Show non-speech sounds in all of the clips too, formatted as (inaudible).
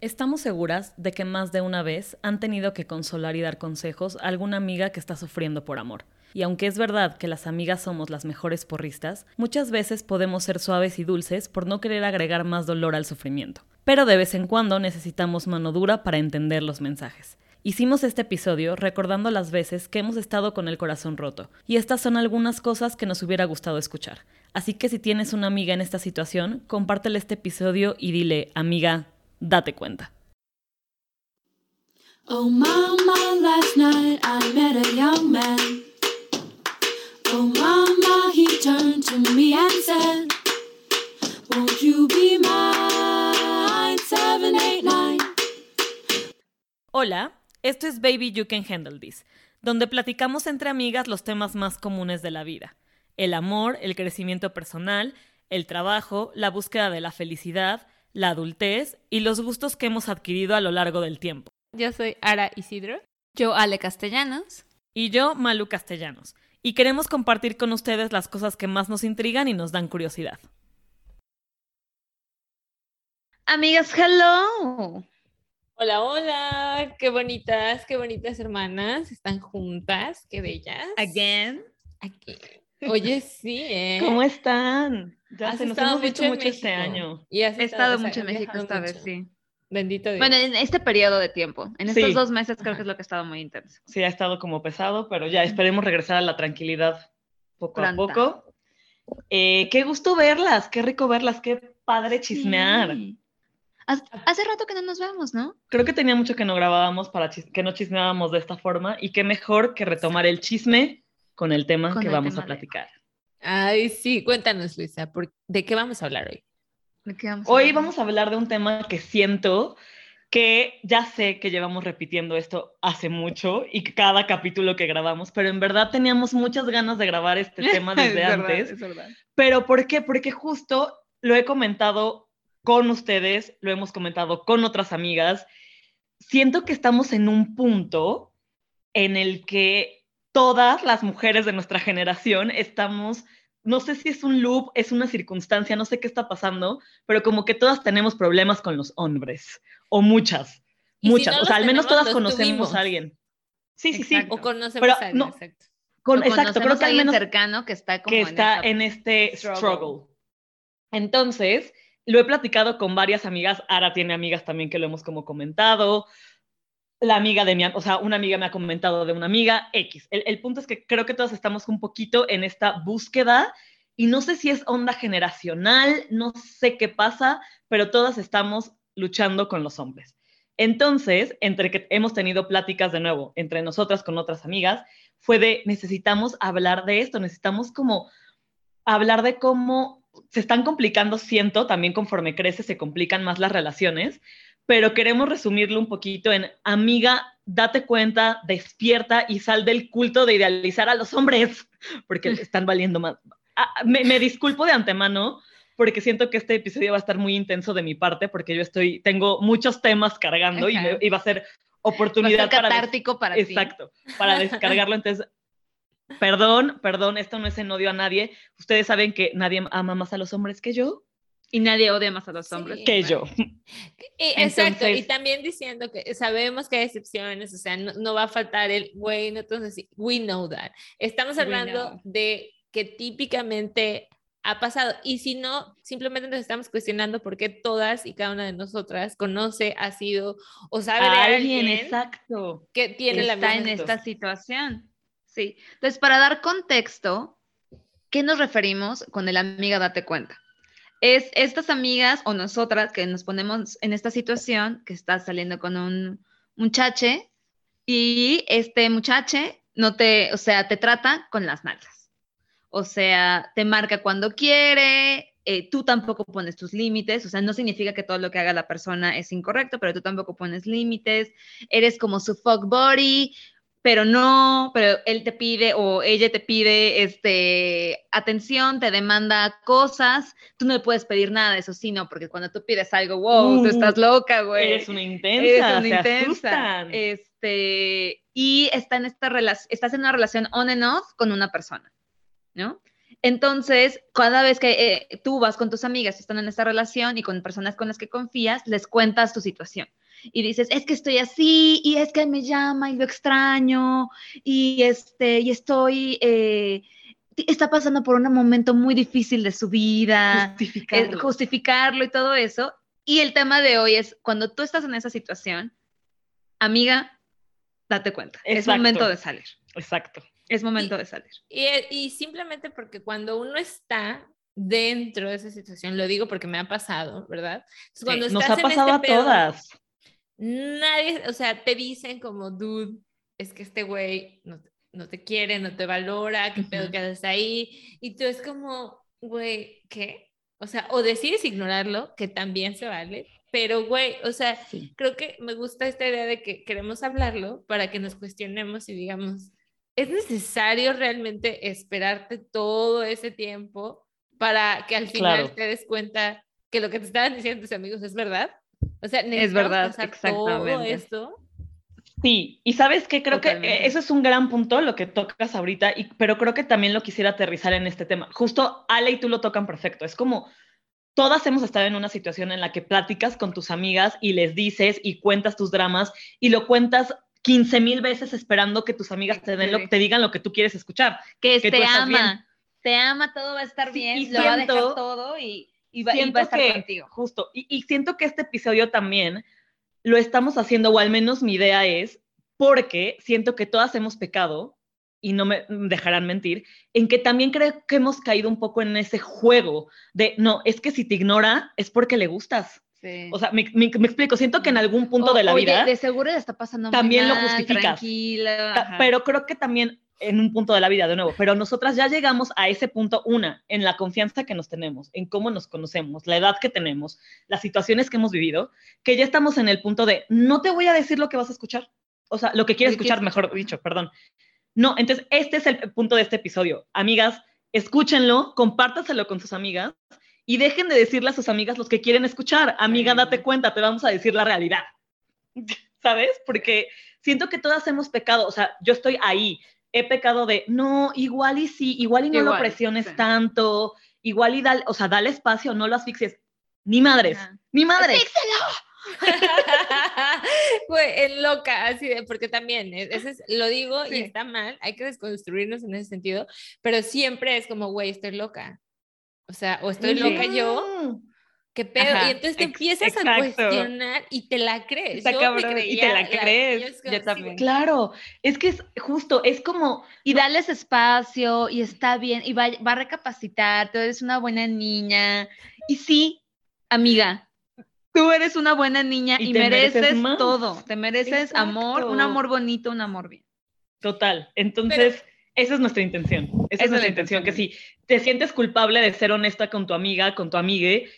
Estamos seguras de que más de una vez han tenido que consolar y dar consejos a alguna amiga que está sufriendo por amor. Y aunque es verdad que las amigas somos las mejores porristas, muchas veces podemos ser suaves y dulces por no querer agregar más dolor al sufrimiento. Pero de vez en cuando necesitamos mano dura para entender los mensajes. Hicimos este episodio recordando las veces que hemos estado con el corazón roto, y estas son algunas cosas que nos hubiera gustado escuchar. Así que si tienes una amiga en esta situación, compártele este episodio y dile, amiga, date cuenta. Oh mama, last night I met a young man. Oh mama, he turned to me and said, Won't you be mine? 789. Hola, esto es Baby You Can Handle This, donde platicamos entre amigas los temas más comunes de la vida. El amor, el crecimiento personal, el trabajo, la búsqueda de la felicidad, la adultez y los gustos que hemos adquirido a lo largo del tiempo. Yo soy Ara Isidro. Yo, Ale Castellanos. Y yo, Malu Castellanos. Y queremos compartir con ustedes las cosas que más nos intrigan y nos dan curiosidad. Amigas, hello. Hola, hola. Qué bonitas, qué bonitas hermanas. Están juntas, qué bellas. Again. Aquí. Oye, sí, ¿eh? ¿Cómo están? Ya Has se nos hemos visto mucho este año. Y has He estado o sea, mucho en México esta mucho. vez, sí. Bendito Dios. Bueno, en este periodo de tiempo. En estos Sí. dos meses creo que es lo que ha estado muy intenso. Sí, ha estado como pesado, pero ya esperemos regresar a la tranquilidad poco a poco. Eh, qué gusto verlas, qué rico verlas, qué padre chismear. Sí. Hace rato que no nos vemos, ¿no? Creo que tenía mucho que no grabábamos para que no chismeábamos de esta forma y qué mejor que retomar el chisme con el tema Con que el vamos tema a de- platicar. Ay, sí, cuéntanos, Luisa, ¿por- ¿de qué vamos a hablar hoy? ¿De qué vamos a Hoy hablar? vamos a hablar de un tema que siento que ya sé que llevamos repitiendo esto hace mucho y cada capítulo que grabamos, pero en verdad teníamos muchas ganas de grabar este (laughs) tema Es desde verdad, antes. es verdad. Pero ¿por qué? Porque justo lo he comentado con ustedes, lo hemos comentado con otras amigas. Siento que estamos en un punto en el que todas las mujeres de nuestra generación estamos, no sé si es un loop, es una circunstancia, no sé qué está pasando, pero como que todas tenemos problemas con los hombres, o muchas, si muchas, no o sea, al menos tenemos, todas conocemos tuvimos. a alguien. Sí, sí, Exacto. O conocemos Pero a alguien, no- exacto. sí. Con, exacto, creo que al menos cercano que está como que en está en este struggle. struggle. Entonces, lo he platicado con varias amigas. Ara tiene amigas también que lo hemos como comentado. La amiga de mi, o sea, una amiga me ha comentado de una amiga X. El, el punto es que creo que todas estamos un poquito en esta búsqueda y no sé si es onda generacional, no sé qué pasa, pero todas estamos luchando con los hombres. Entonces, entre que hemos tenido pláticas de nuevo entre nosotras con otras amigas, fue de necesitamos hablar de esto, necesitamos como hablar de cómo se están complicando, siento, también conforme crece se complican más las relaciones, pero queremos resumirlo un poquito en, amiga, date cuenta, despierta y sal del culto de idealizar a los hombres, (laughs) porque (laughs) están valiendo más. Ah, me, me disculpo de antemano porque siento que este episodio va a estar muy intenso de mi parte, porque yo estoy, tengo muchos temas cargando y, me- y va a ser Va a ser oportunidad para... catártico para ti. Exacto, para descargarlo. Entonces, perdón, perdón, esto no es en odio a nadie. Ustedes saben que nadie ama más a los hombres que yo, Y nadie odia más a los hombres. Sí. que yo. (laughs) Y- exacto, y Entonces- también diciendo que sabemos que hay excepciones, o sea, no, no va a faltar el, güey, no entonces we know that. Estamos hablando de que típicamente ha pasado, y si no, simplemente nos estamos cuestionando por qué todas y cada una de nosotras conoce, ha sido o sabe de Alguien, alguien exacto. que tiene la está misma en esta situación. Sí. Entonces, para dar contexto, ¿qué nos referimos con el amiga date cuenta? Es estas amigas o nosotras que nos ponemos en esta situación, que estás saliendo con un muchache y este muchache no te, o sea, te trata con las nalgas. O sea, te marca cuando quiere, eh, tú tampoco pones tus límites, o sea, no significa que todo lo que haga la persona es incorrecto, pero tú tampoco pones límites, eres como su fuck body, pero no, pero él te pide o ella te pide este, atención, te demanda cosas, tú no le puedes pedir nada eso, sí, no, porque cuando tú pides algo, wow, Uh, tú estás loca, güey. Eres una intensa, Eres una se intensa. Este, y está en esta estás en una relación on and off con una persona, ¿no? Entonces, cada vez que eh, tú vas con tus amigas, están en esta relación y con personas con las que confías, les cuentas tu situación. Y dices, es que estoy así, y es que me llama y lo extraño, y, este, y estoy, eh, está pasando por un momento muy difícil de su vida, Justificarlo. eh, justificarlo y todo eso. Y el tema de hoy es, cuando tú estás en esa situación, amiga, date cuenta, es Exacto. momento de salir, Exacto. es momento de salir. Y, y simplemente porque cuando uno está dentro de esa situación, lo digo porque me ha pasado, ¿verdad? Entonces, cuando Sí, Nos estás ha en pasado este a pedo, todas. Nadie, o sea, te dicen como, dude, es que este güey no, te- no te quiere, no te valora, qué pedo que haces ahí. Y tú es como, güey, ¿qué? O sea, o decides ignorarlo, que también se vale, pero güey, o sea, Sí. creo que me gusta esta idea de que queremos hablarlo para que nos cuestionemos y digamos, ¿es necesario realmente esperarte todo ese tiempo para que al final Claro. te des cuenta que lo que te estaban diciendo tus amigos es verdad? O sea, necesitamos verdad, pasar todo exactamente. esto. Sí, y sabes que creo que Totalmente. eso es un gran punto lo que tocas ahorita, y, pero creo que también lo quisiera aterrizar en este tema. Justo Ale y tú lo tocan perfecto. Es como todas hemos estado en una situación en la que platicas con tus amigas y les dices y cuentas tus dramas y lo cuentas 15 mil veces esperando que tus amigas te, den lo, te digan lo que tú quieres escuchar. que, te ama, bien. te ama, todo va a estar Sí, bien, y lo va a dejar todo y, y va, y siento va a estar que, contigo. Justo, y, y siento que este episodio también lo estamos haciendo, o al menos mi idea es, porque siento que todas hemos pecado, y no me dejarán mentir, en que también creo que hemos caído un poco en ese juego de, no, es que si te ignora es porque le gustas. Sí. O sea, me, me- me explico, siento que en algún punto O- de la oye, vida, de seguro le está pasando también lo mal, justificas. Ca- ajá. pero creo que también en un punto de la vida, de nuevo, pero nosotras ya llegamos a ese punto, una, en la confianza que nos tenemos, en cómo nos conocemos, la edad que tenemos, las situaciones que hemos vivido, que ya estamos en el punto de, no te voy a decir lo que vas a escuchar, o sea, lo que quieres escuchar, mejor dicho, perdón. No, entonces, este es el punto de este episodio. Amigas, escúchenlo, compártaselo con sus amigas y dejen de decirle a sus amigas los que quieren escuchar. Amiga, date cuenta, te vamos a decir la realidad. (laughs) ¿Sabes? Porque siento que todas hemos pecado, o sea, yo estoy ahí, he pecado de, no, igual y sí, igual y no lo Igual, presiones sí. tanto, igual y dale, o sea, dale espacio, no lo asfixies. Ni madres, Ajá. ni madres. (laughs) Güey, en loca, así de, porque también, e- ese es- lo digo y Sí. está mal, hay que desconstruirnos en ese sentido, pero siempre es como, güey, estoy loca. O sea, o estoy loca yo, Mm. ¿Qué pedo? Ajá, y entonces te empiezas a exacto. cuestionar y te la crees. Está Yo me cabrón, y te creía la crees, yo es como, yo sí, también. Claro, es que es justo, es como, Y darles espacio y está bien y va, va a recapacitar, tú eres una buena niña. Y sí, amiga, tú eres una buena niña Y y, mereces mereces, más. todo. Te mereces amor, un Exacto. amor bonito, un amor bien. Total. Entonces, esa es nuestra intención. Esa es Esa es nuestra la intención. Que si te sientes culpable de ser honesta con tu amiga, con tu amigue,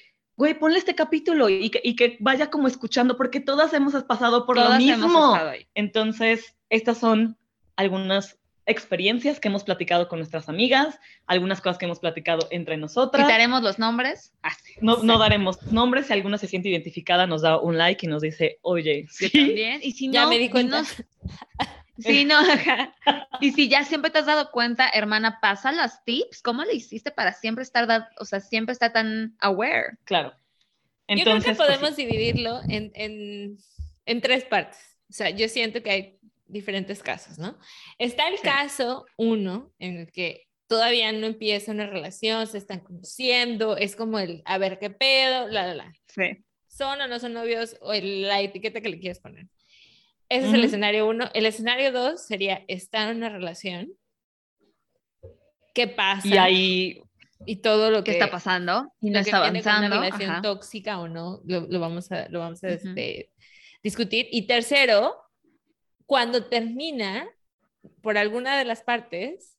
güey, ponle este capítulo y que, y que vaya como escuchando, porque todas hemos pasado por Todas lo mismo. Entonces, estas son algunas experiencias que hemos platicado con nuestras amigas, algunas cosas que hemos platicado entre nosotras. Quitaremos los nombres. Así. No, no daremos nombres. Si alguna se siente identificada, nos da un like y nos dice, oye, Yo sí, también. Y si no, Ya me di cuenta. dinos- (laughs) Sí, no. (laughs) ajá. Y si ya siempre te has dado cuenta, hermana, pasa las tips. ¿Cómo le hiciste para siempre estar, da- o sea, siempre estar tan aware? claro. yo creo Entonces, que pues, podemos dividirlo en, en, en tres partes. O sea, yo siento que hay diferentes casos, ¿no? Está el Sí. caso uno, en el que todavía no empieza una relación, se están conociendo, es como el a ver qué pedo, la, la, la. Sí. ¿Son o no son novios? O el- la etiqueta que le quieres poner. Ese es el escenario uno. El escenario dos sería estar en una relación. ¿Qué pasa? Y ahí, y todo lo ¿Qué que está pasando? Y no está avanzando. Una relación ajá. tóxica o no, lo, lo vamos a, lo vamos a este, discutir. Y tercero, cuando termina por alguna de las partes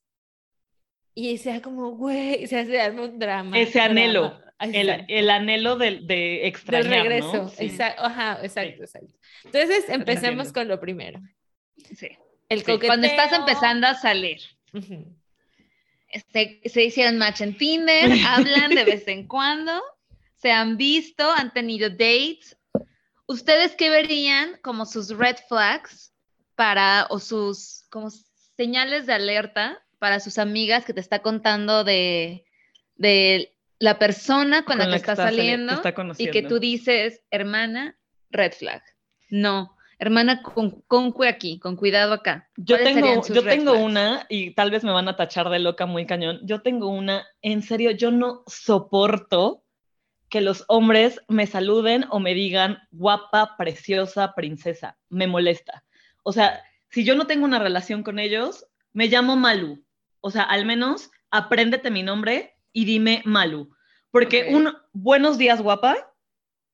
y sea como, güey, se hace un drama. Ese anhelo, drama. El, el anhelo de, de extrañar, del regreso. ¿no? Sí. Exacto, ajá, exacto, exacto. Entonces, empecemos con lo primero. Sí. El Sí, coqueteo. Cuando estás empezando a salir. Se, se hicieron match en Tinder, hablan de vez en cuando, se han visto, han tenido dates. ¿Ustedes qué verían como sus red flags para, o sus como señales de alerta para sus amigas que te está contando de, de la persona con, la que está sali- saliendo está y que tú dices, hermana, red flag. No, hermana, con, con aquí, con cuidado acá. Yo ¿Cuáles tengo, yo tengo flags? una, y tal vez me van a tachar de loca muy cañón. Yo tengo una, en serio, yo no soporto que los hombres me saluden o me digan guapa, preciosa, princesa. Me molesta. O sea, si yo no tengo una relación con ellos, me llamo Malu. O sea, al menos apréndete mi nombre y dime Malu. Porque un buenos días, guapa,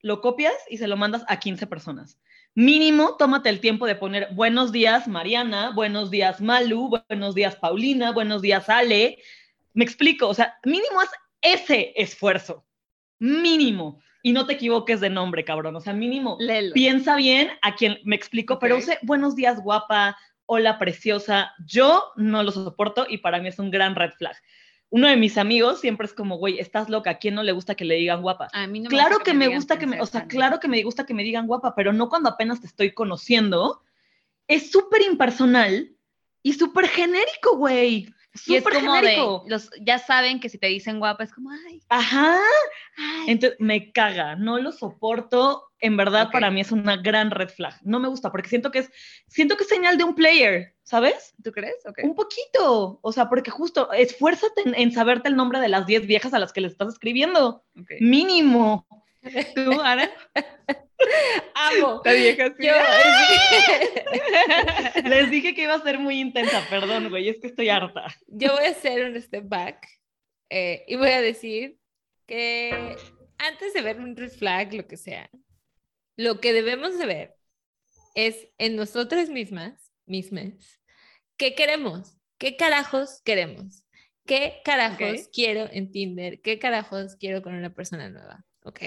lo copias y se lo mandas a 15 personas. Mínimo, tómate el tiempo de poner buenos días, Mariana, buenos días, Malu, buenos días, Paulina, buenos días, Ale. Me explico, o sea, mínimo haz ese esfuerzo. Mínimo. Y no te equivoques de nombre, cabrón. O sea, mínimo. Léelo. Piensa bien a quien me explico, pero use buenos días, guapa, hola, preciosa. Yo no lo soporto y para mí es un gran red flag. Uno de mis amigos siempre es como, güey, estás loca, ¿a quién no le gusta que le digan guapa? A mí no claro gusta que me digan gusta que me, o sea, claro que me gusta que me digan guapa, pero no cuando apenas te estoy conociendo. Es súper impersonal y súper genérico, güey. Y es como genérico. de, los, ya saben que si te dicen guapa es como, ay, Ajá. ay. Entonces me caga, no lo soporto. En verdad, para mí es una gran red flag. No me gusta porque siento que es, siento que es señal de un player, ¿sabes? ¿Tú crees? Ok. Un poquito. O sea, porque justo esfuérzate en, en saberte el nombre de las 10 viejas a las que le estás escribiendo. Mínimo. (laughs) ¿Tú, Ara? Amo. La vieja así. Yo, (laughs) Les dije que iba a ser muy intensa, perdón, güey, es que estoy harta. yo voy a hacer un step back eh, y voy a decir que antes de ver un red flag, lo que sea, lo que debemos de ver es en nosotras mismas, mismas, ¿qué queremos? ¿Qué carajos queremos? ¿Qué carajos Ok. quiero en Tinder? ¿Qué carajos quiero con una persona nueva? Ok.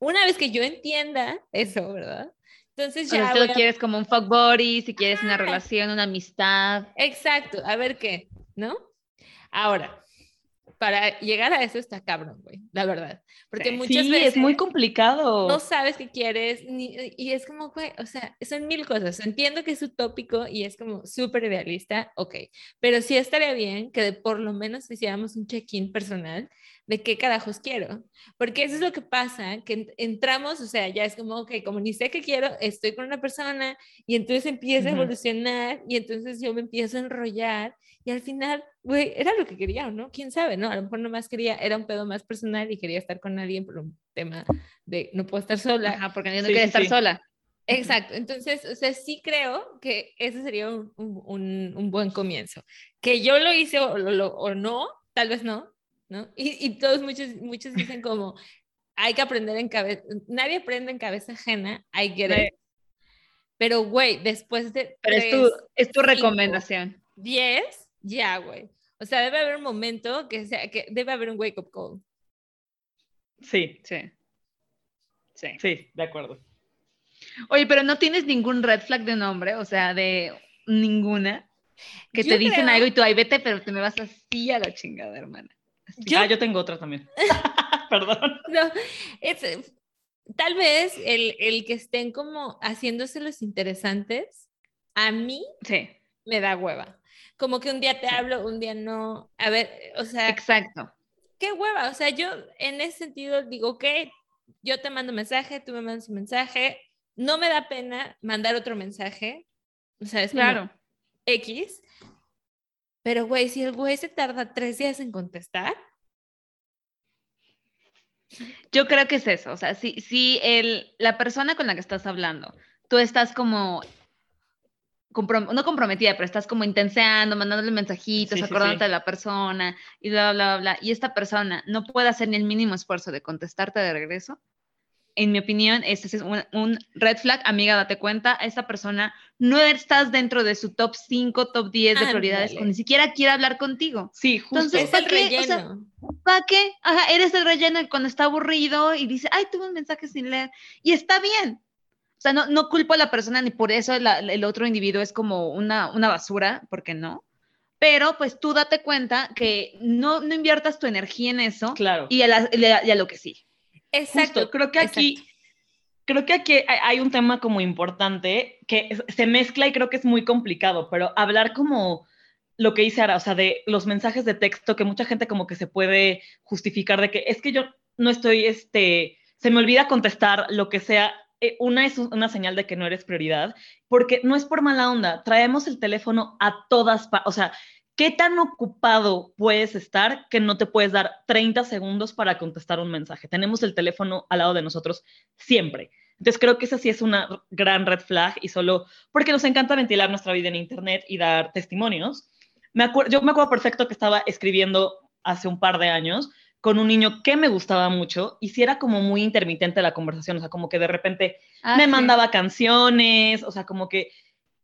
Una vez que yo entienda eso, ¿verdad? Entonces O sea, ya si tú voy lo a quieres como un fuck buddy, si quieres una relación, una amistad. Exacto, a ver qué, ¿no? Ahora, para llegar a eso está cabrón, güey, la verdad. Porque muchas sí, veces es muy complicado. no sabes qué quieres ni- y es como, güey, o sea, son mil cosas. Entiendo que es utópico y es como súper idealista, ok, pero sí estaría bien que de- por lo menos hiciéramos un check-in personal de qué carajos quiero. Porque eso es lo que pasa, que en- entramos, o sea, ya es como, ok, como ni sé qué quiero, estoy con una persona y entonces empieza a evolucionar y entonces yo me empiezo a enrollar y al final, güey, era lo que quería, ¿o ¿no? ¿Quién sabe, no? A lo mejor nomás quería, era un pedo más personal y quería estar con alguien por un tema de no puedo estar sola. Ajá, porque yo no Sí, quiero sí, estar sola. Exacto, entonces, o sea, sí creo que ese sería un, un- un- un buen comienzo. Que yo lo hice o, lo- lo- o no, tal vez no, ¿no? Y, y todos, muchos, muchos dicen como, hay que aprender en cabeza, nadie aprende en cabeza ajena, I get Sí. it. Pero, güey, después de Pero es tres, tu, es tu cinco, recomendación. diez, ya, güey. O sea, debe haber un momento que sea, que debe haber un wake up call. Sí, Sí. Sí. sí, de acuerdo. Oye, pero no tienes ningún red flag de un hombre, o sea, de ninguna. Que Yo te dicen creo- algo y tú ahí vete, pero te me vas así a la chingada, hermana. Yo- Ah, yo tengo otra también. (laughs) (laughs) Perdón. No, es, eh, tal vez el, el que estén como haciéndose los interesantes, a mí Sí, me da hueva. Como que un día te hablo, un día no. A ver, o sea, exacto. qué hueva. O sea, yo en ese sentido digo, ok, yo te mando mensaje, tú me mandas un mensaje. No me da pena mandar otro mensaje. O sea, es como Claro. X. Pero, güey, si el güey se tarda tres días en contestar, Yo creo que es eso, o sea, si, si el, la persona con la que estás hablando, tú estás como, comprom- no comprometida, pero estás como intenseando, mandándole mensajitos, Sí, acordándote sí. de la persona y bla, bla, bla, bla, y esta persona no puede hacer ni el mínimo esfuerzo de contestarte de regreso, en mi opinión, ese es un, un red flag, amiga, date cuenta, esa persona no estás dentro de su top 5, top 10 de prioridades, o ni siquiera quiere hablar contigo. Sí, justo. Entonces, es ¿para qué? O sea. ¿Para qué? Ajá, eres el relleno cuando está aburrido y dice, ay, tuve un mensaje sin leer. Y está bien. O sea, no, no culpo a la persona ni por eso la- el otro individuo es como una, una basura, porque no. Pero pues tú date cuenta que no, no inviertas tu energía en eso claro. y a, la- y a- y a lo que sí. Exacto. Justo, creo que aquí, creo que aquí hay- un tema como importante que se mezcla y creo que es muy complicado, pero hablar como lo que hice ahora, o sea, de los mensajes de texto que mucha gente como que se puede justificar de que es que yo no estoy, este, se me olvida contestar lo que sea. Eh, una es una señal de que no eres prioridad, porque no es por mala onda, traemos el teléfono a todas o sea, ¿qué tan ocupado puedes estar que no te puedes dar 30 segundos para contestar un mensaje? Tenemos el teléfono al lado de nosotros siempre. Entonces creo que esa sí es una gran red flag y solo porque nos encanta ventilar nuestra vida en Internet y dar testimonios. Me yo me acuerdo perfecto que estaba escribiendo hace un par de años con un niño que me gustaba mucho y si era como muy intermitente la conversación, o sea, como que de repente Ah, me sí. mandaba canciones, o sea, como que,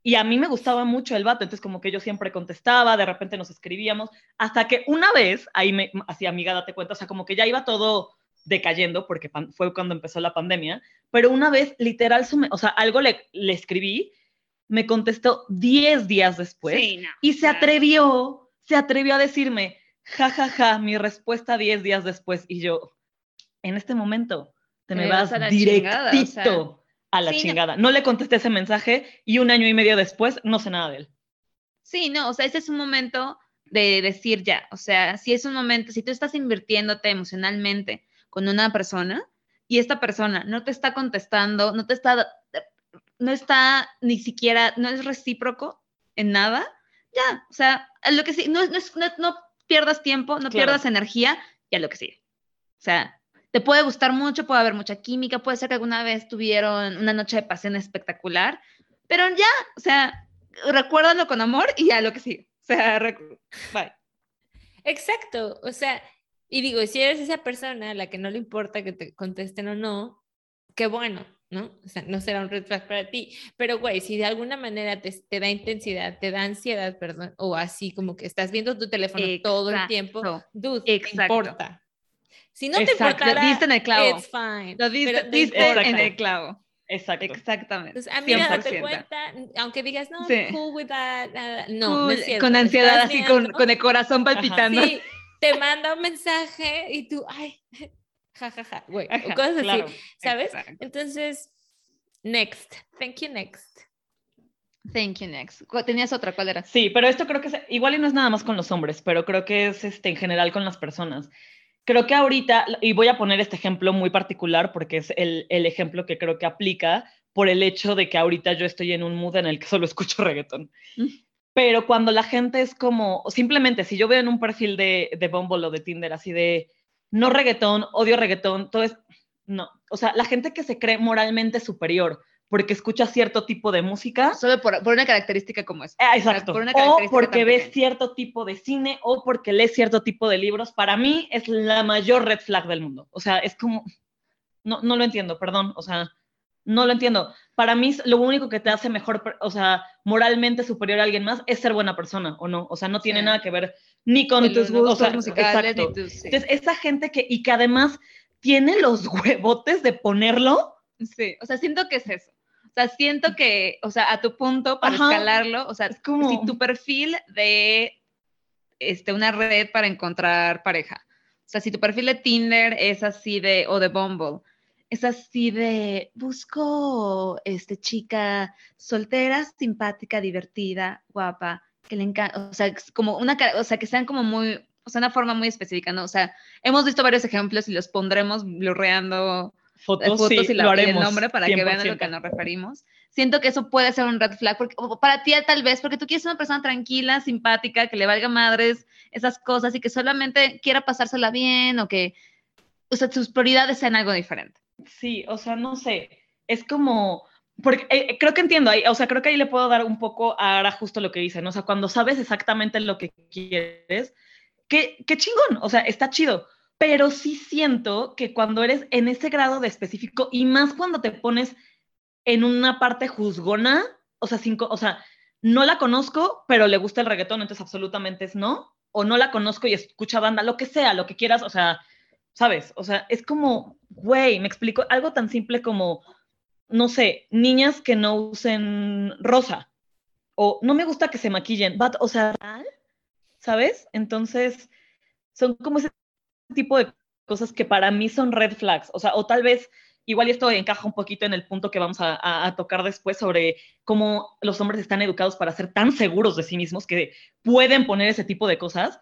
y a mí me gustaba mucho el vato, entonces como que yo siempre contestaba, de repente nos escribíamos, hasta que una vez, ahí me hacía amiga, date cuenta, o sea, como que ya iba todo decayendo, porque pan- fue cuando empezó la pandemia, pero una vez, literal, su me- o sea, algo le, le escribí, me contestó 10 días después, Sí, no, y se atrevió, se atrevió a decirme, ja, ja, ja, mi respuesta 10 días después. Y yo, en este momento, te me vas vas a la directito chingada, o a la sí, no. chingada. No. le contesté ese mensaje y un año y medio después no sé nada de él. Sí, no, o sea, ese es un momento de decir ya, o sea, si es un momento, si tú estás invirtiéndote emocionalmente con una persona y esta persona no te está contestando, no te está, no está ni siquiera, no es recíproco en nada, ya, o sea, lo que sí, no, no, no pierdas tiempo, no Claro. pierdas energía y a lo que sigue. O sea, te puede gustar mucho, puede haber mucha química, puede ser que alguna vez tuvieron una noche de pasión espectacular, pero ya, o sea, recuérdalo con amor y ya lo que sigue. O sea, bye. Exacto, o sea, y digo, si eres esa persona a la que no le importa que te contesten o no, qué bueno, ¿no? O sea, no será un red flag para ti, pero güey, si de alguna manera te, te da intensidad, te da ansiedad, perdón, o así como que estás viendo tu teléfono todo el tiempo, Exacto. dude, te Exacto. importa. Si no te Exacto, importara, diste en el clavo. it's fine. Lo diste, te diste en el clavo. Exacto. Exactamente. Entonces, amiga, date 100%. cuenta, aunque digas, no, Sí. I'm cool with that, nada", no, no Cool, es cierto, con te ansiedad, así con, con el corazón palpitando. Sí, te manda un mensaje y tú, ay, jajaja, güey, o Ajá, cosas así, claro. ¿sabes? Exacto. Entonces, next, thank you, next. Thank you, next. ¿Cuál- ¿Tenías otra? ¿Cuál era? Sí, pero esto creo que es, igual y no es nada más con los hombres, pero creo que es este, en general con las personas. Creo que ahorita, y voy a poner este ejemplo muy particular porque es el, el ejemplo que creo que aplica por el hecho de que ahorita yo estoy en un mood en el que solo escucho (laughs) reggaetón. Mm. Pero cuando la gente es como, simplemente si yo veo en un perfil de, de Bumble o de Tinder así de, no reggaetón, odio reggaetón, todo es, no. O sea, la gente que se cree moralmente superior porque escucha cierto tipo de música, Solo por, por una característica como esa. Ah, exacto. por una O porque pequeña. cierto tipo de cine o porque lees cierto tipo de libros. Para mí es la mayor red flag del mundo. O sea, es como, no, no lo entiendo, perdón. O sea, no lo entiendo. Para mí es lo único que te hace mejor, o sea, moralmente superior a alguien más es ser buena persona o no. O sea, no tiene Sí. nada que ver ni con tus o gustos sea, musicales exacto. ni tus... sí. Entonces, esa gente que, y que además tiene los huevotes de ponerlo. Sí, o sea, siento que es eso. O sea, siento que, o sea, a tu punto para Ajá. escalarlo, o sea, Es como- si tu perfil de este, una red para encontrar pareja, o sea, si tu perfil de Tinder es así de, o de Bumble, es así de, busco, este, chica soltera, simpática, divertida, guapa, que le encanta, o sea, como una, o sea, que sean como muy, o sea, una forma muy específica, ¿no? O sea, hemos visto varios ejemplos y los pondremos blurreando Fotos, fotos sí, y, la- lo y el haremos. nombre para que vean a lo que 100%. nos referimos. Siento que eso puede ser un red flag porque, o para ti tal vez, porque tú quieres ser una persona tranquila, simpática, que le valga madres esas cosas y que solamente quiera pasársela bien o que, o sea, sus prioridades sean algo diferente. Sí, o sea, no sé, es como, porque eh, creo que entiendo, ahí, o sea, creo que ahí le puedo dar un poco a justo lo que dicen, o sea, cuando sabes exactamente lo que quieres, qué, qué chingón, o sea, está chido, pero sí siento que cuando eres en ese grado de específico y más cuando te pones en una parte juzgona, o sea, cinco, o sea, no la conozco, pero le gusta el reggaetón, entonces absolutamente es no, o no la conozco y escucha banda, lo que sea, lo que quieras, o sea, ¿sabes? O sea, es como, güey, me explico, algo tan simple como, no sé, niñas que no usen rosa, o no me gusta que se maquillen, but, o sea. ¿sabes? Entonces, son como ese tipo de cosas que para mí son red flags, o sea, o tal vez igual esto encaja un poquito en el punto que vamos a, tocar después sobre cómo los hombres están educados para ser tan seguros de sí mismos que pueden poner ese tipo de cosas.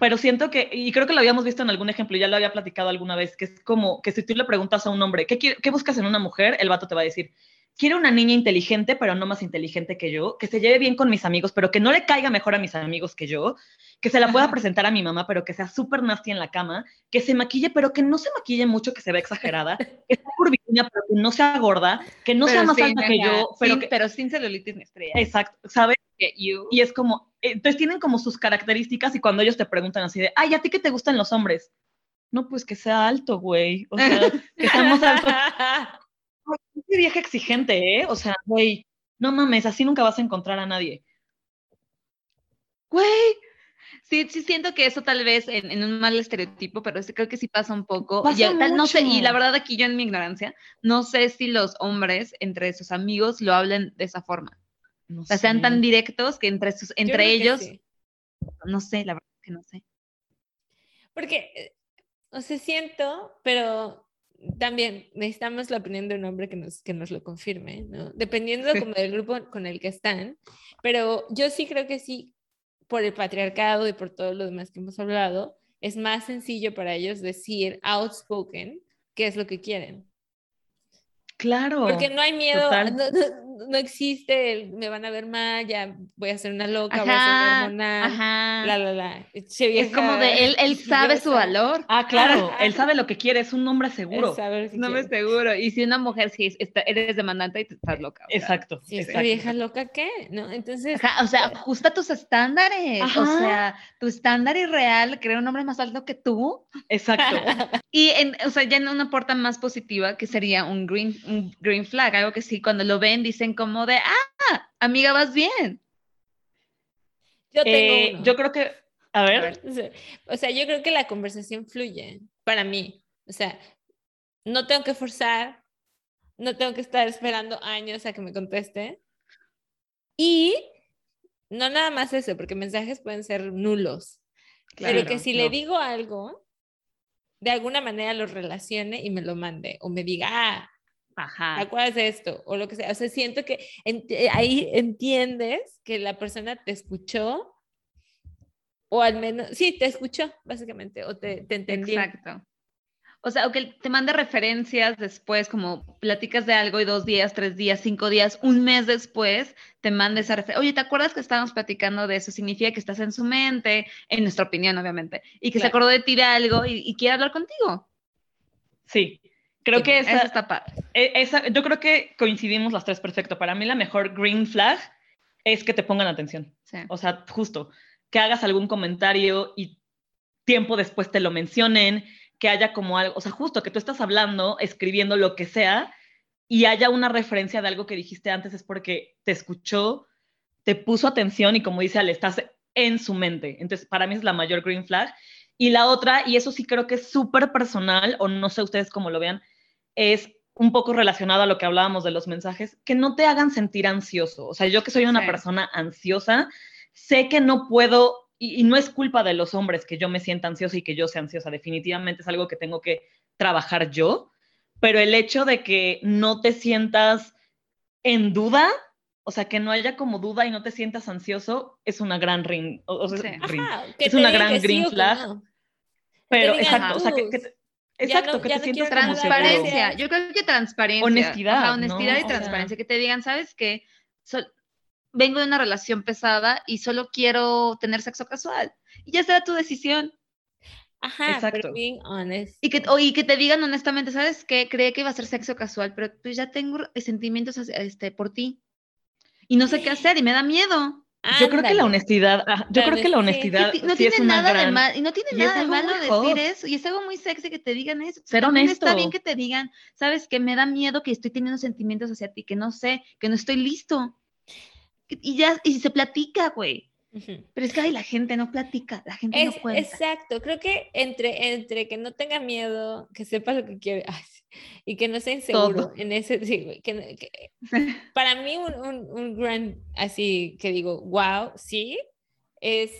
Pero siento que, y creo que lo habíamos visto en algún ejemplo, ya lo había platicado alguna vez, que es como que si tú le preguntas a un hombre, ¿qué, qué buscas en una mujer? El vato te va a decir, quiero una niña inteligente, pero no más inteligente que yo, que se lleve bien con mis amigos, pero que no le caiga mejor a mis amigos que yo, que se la pueda presentar a mi mamá, pero que sea súper nasty en la cama, que se maquille, pero que no se maquille mucho, que se vea exagerada, que sea curvilínea, pero que no sea gorda, que no pero sea más alta que yo, pero, sin, que, pero sin celulitis ni estrella. Exacto, ¿sabes? Y es como, entonces tienen como sus características y cuando ellos te preguntan así de, ay, ¿a ti qué te gustan los hombres? No, pues que sea alto, güey. O sea, que seamos altos. (laughs) Qué vieja exigente, ¿eh? O sea, güey, no mames, así nunca vas a encontrar a nadie. Güey, sí, sí siento que eso tal vez en, en un mal estereotipo, pero creo que sí pasa un poco. Pasa tal- mucho. no sé, y la verdad aquí yo en mi ignorancia, no sé si los hombres entre sus amigos lo hablen de esa forma. No O sea, sean sé. tan directos que entre, sus, entre ellos, sí. no sé, la verdad que no sé. Porque, eh, o sea, siento, pero también necesitamos la opinión de un hombre que nos, que nos lo confirme, ¿no? Dependiendo como del grupo con el que están. Pero yo sí creo que sí, por el patriarcado y por todo lo demás que hemos hablado, es más sencillo para ellos decir outspoken qué es lo que quieren. Claro. Porque no hay miedo, no- no existe el me van a ver mal, ya voy a ser una loca, voy a ser hormonal, ajá. la, la, la. Che Es como de él, él (laughs) sabe su valor. Ah, claro, Ajá. él sabe lo que quiere, es un hombre seguro. Sabe lo que No me quiere. seguro. Y si una mujer sí está, eres demandante y te estás loca. o sea. Exacto, Sí, esta exacto. vieja loca qué, ¿no? Entonces, Ajá, o sea, ajusta tus estándares. O sea, tu estándar irreal, crea un hombre más alto que tú. Exacto. (laughs) Y, en, o sea, ya en una puerta más positiva, que sería un green, un green flag, algo que sí, cuando lo ven, dicen como de, ah, amiga, vas bien. yo tengo Eh, uno. yo creo que, a ver, ver. O sea, yo creo que la conversación fluye para mí. O sea, no tengo que forzar, no tengo que estar esperando años a que me conteste. Y no nada más eso, porque mensajes pueden ser nulos. pero Claro, que si le no. digo algo, de alguna manera lo relacione y me lo mande. O me diga, ah, ¿te Ajá. acuerdas de esto? O lo que sea. O sea, siento que ent- eh, ahí entiendes que la persona te escuchó, o al menos, sí, te escuchó, básicamente, o te, te entendió. Exacto. O sea, o que te mande referencias después, como platicas de algo y dos días, tres días, cinco días, un mes después, te manda esa referencia. Oye, ¿te acuerdas que estábamos platicando de eso? Significa que estás en su mente, en nuestra opinión, obviamente, y que se Claro. acordó de ti de algo y, y quiere hablar contigo. sí. Creo Sí, que Eso esa, está padre. e- esa- yo creo que coincidimos las tres perfecto. Para mí la mejor green flag es que te pongan atención. Sí. O sea, justo, que hagas algún comentario y tiempo después te lo mencionen, que haya como algo, o sea, justo que tú estás hablando, escribiendo lo que sea y haya una referencia de algo que dijiste antes es porque te escuchó, te puso atención y como dice Ale, estás en su mente. Entonces, para mí es la mayor green flag. Y la otra, y eso sí creo que es súper personal, o no sé ustedes cómo lo vean, es un poco relacionado a lo que hablábamos de los mensajes, que no te hagan sentir ansioso. O sea, yo que soy una Sí. persona ansiosa, sé que no puedo, y, y no es culpa de los hombres que yo me sienta ansiosa y que yo sea ansiosa, definitivamente es algo que tengo que trabajar yo, pero el hecho de que no te sientas en duda, o sea, que no haya como duda y no te sientas ansioso, es una gran ring, o, sea, Sí. ring. Ajá, que Es una gran sí green flag. no. Pero, exacto, o sea, que, exacto, no- que ya te no sientas. Transparencia. Yo creo que transparencia. Honestidad, Ajá, honestidad ¿no? y O sea- transparencia. Que te digan, ¿sabes qué? Sol- vengo de una relación pesada y solo quiero tener sexo casual. Y ya será tu decisión. Ajá, Exacto. pero being honest. Y que, o- y que te digan honestamente, ¿sabes qué? Creía que iba a ser sexo casual, pero pues ya tengo sentimientos este, por ti. Y no sé qué hacer y me da miedo. Yo creo que la honestidad, ah, yo La creo que la honestidad. no sí es tiene una nada de mal, y no tiene y nada de malo decir eso, y es algo muy sexy que te digan eso. Ser También Está honesto. bien que te digan, sabes que me da miedo que estoy teniendo sentimientos hacia ti, que no sé, que no estoy listo. Y ya, y se platica, güey. Pero es que ay, la gente no platica, la gente Es, no cuenta. exacto, creo que entre, entre que no tenga miedo, que sepa lo que quiere ay, sí, y que no sea inseguro Todo. en ese, sí, que, que- (laughs) para mí un, un, un gran, así que digo, wow, sí, es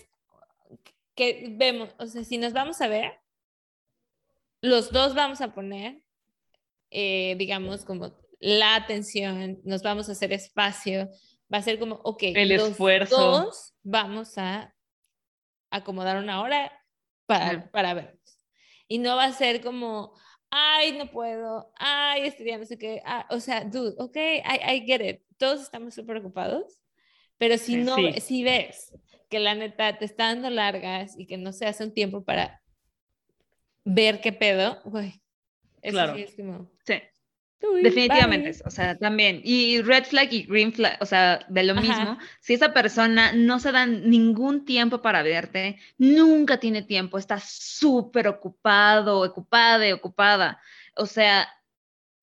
que vemos, o sea, si nos vamos a ver, los dos vamos a poner eh, digamos, como la atención, nos vamos a hacer espacio, va a ser como, ok, El los esfuerzo. dos vamos a acomodar una hora para, para vernos. Y no va a ser como, ay, no puedo, ay, día no sé qué, ah, o sea, dude, ok, I, I get it, todos estamos súper ocupados, pero si Sí, no, sí. si ves que la neta te está dando largas y que no se hace un tiempo para ver qué pedo, güey, eso Claro. sí es como, Sí. "Uy, Definitivamente, bye". o sea, también. Y red flag y green flag, o sea, de lo Ajá. mismo. Si esa persona no se da ningún tiempo para verte, nunca tiene tiempo, está súper ocupado, ocupada, ocupada. O sea,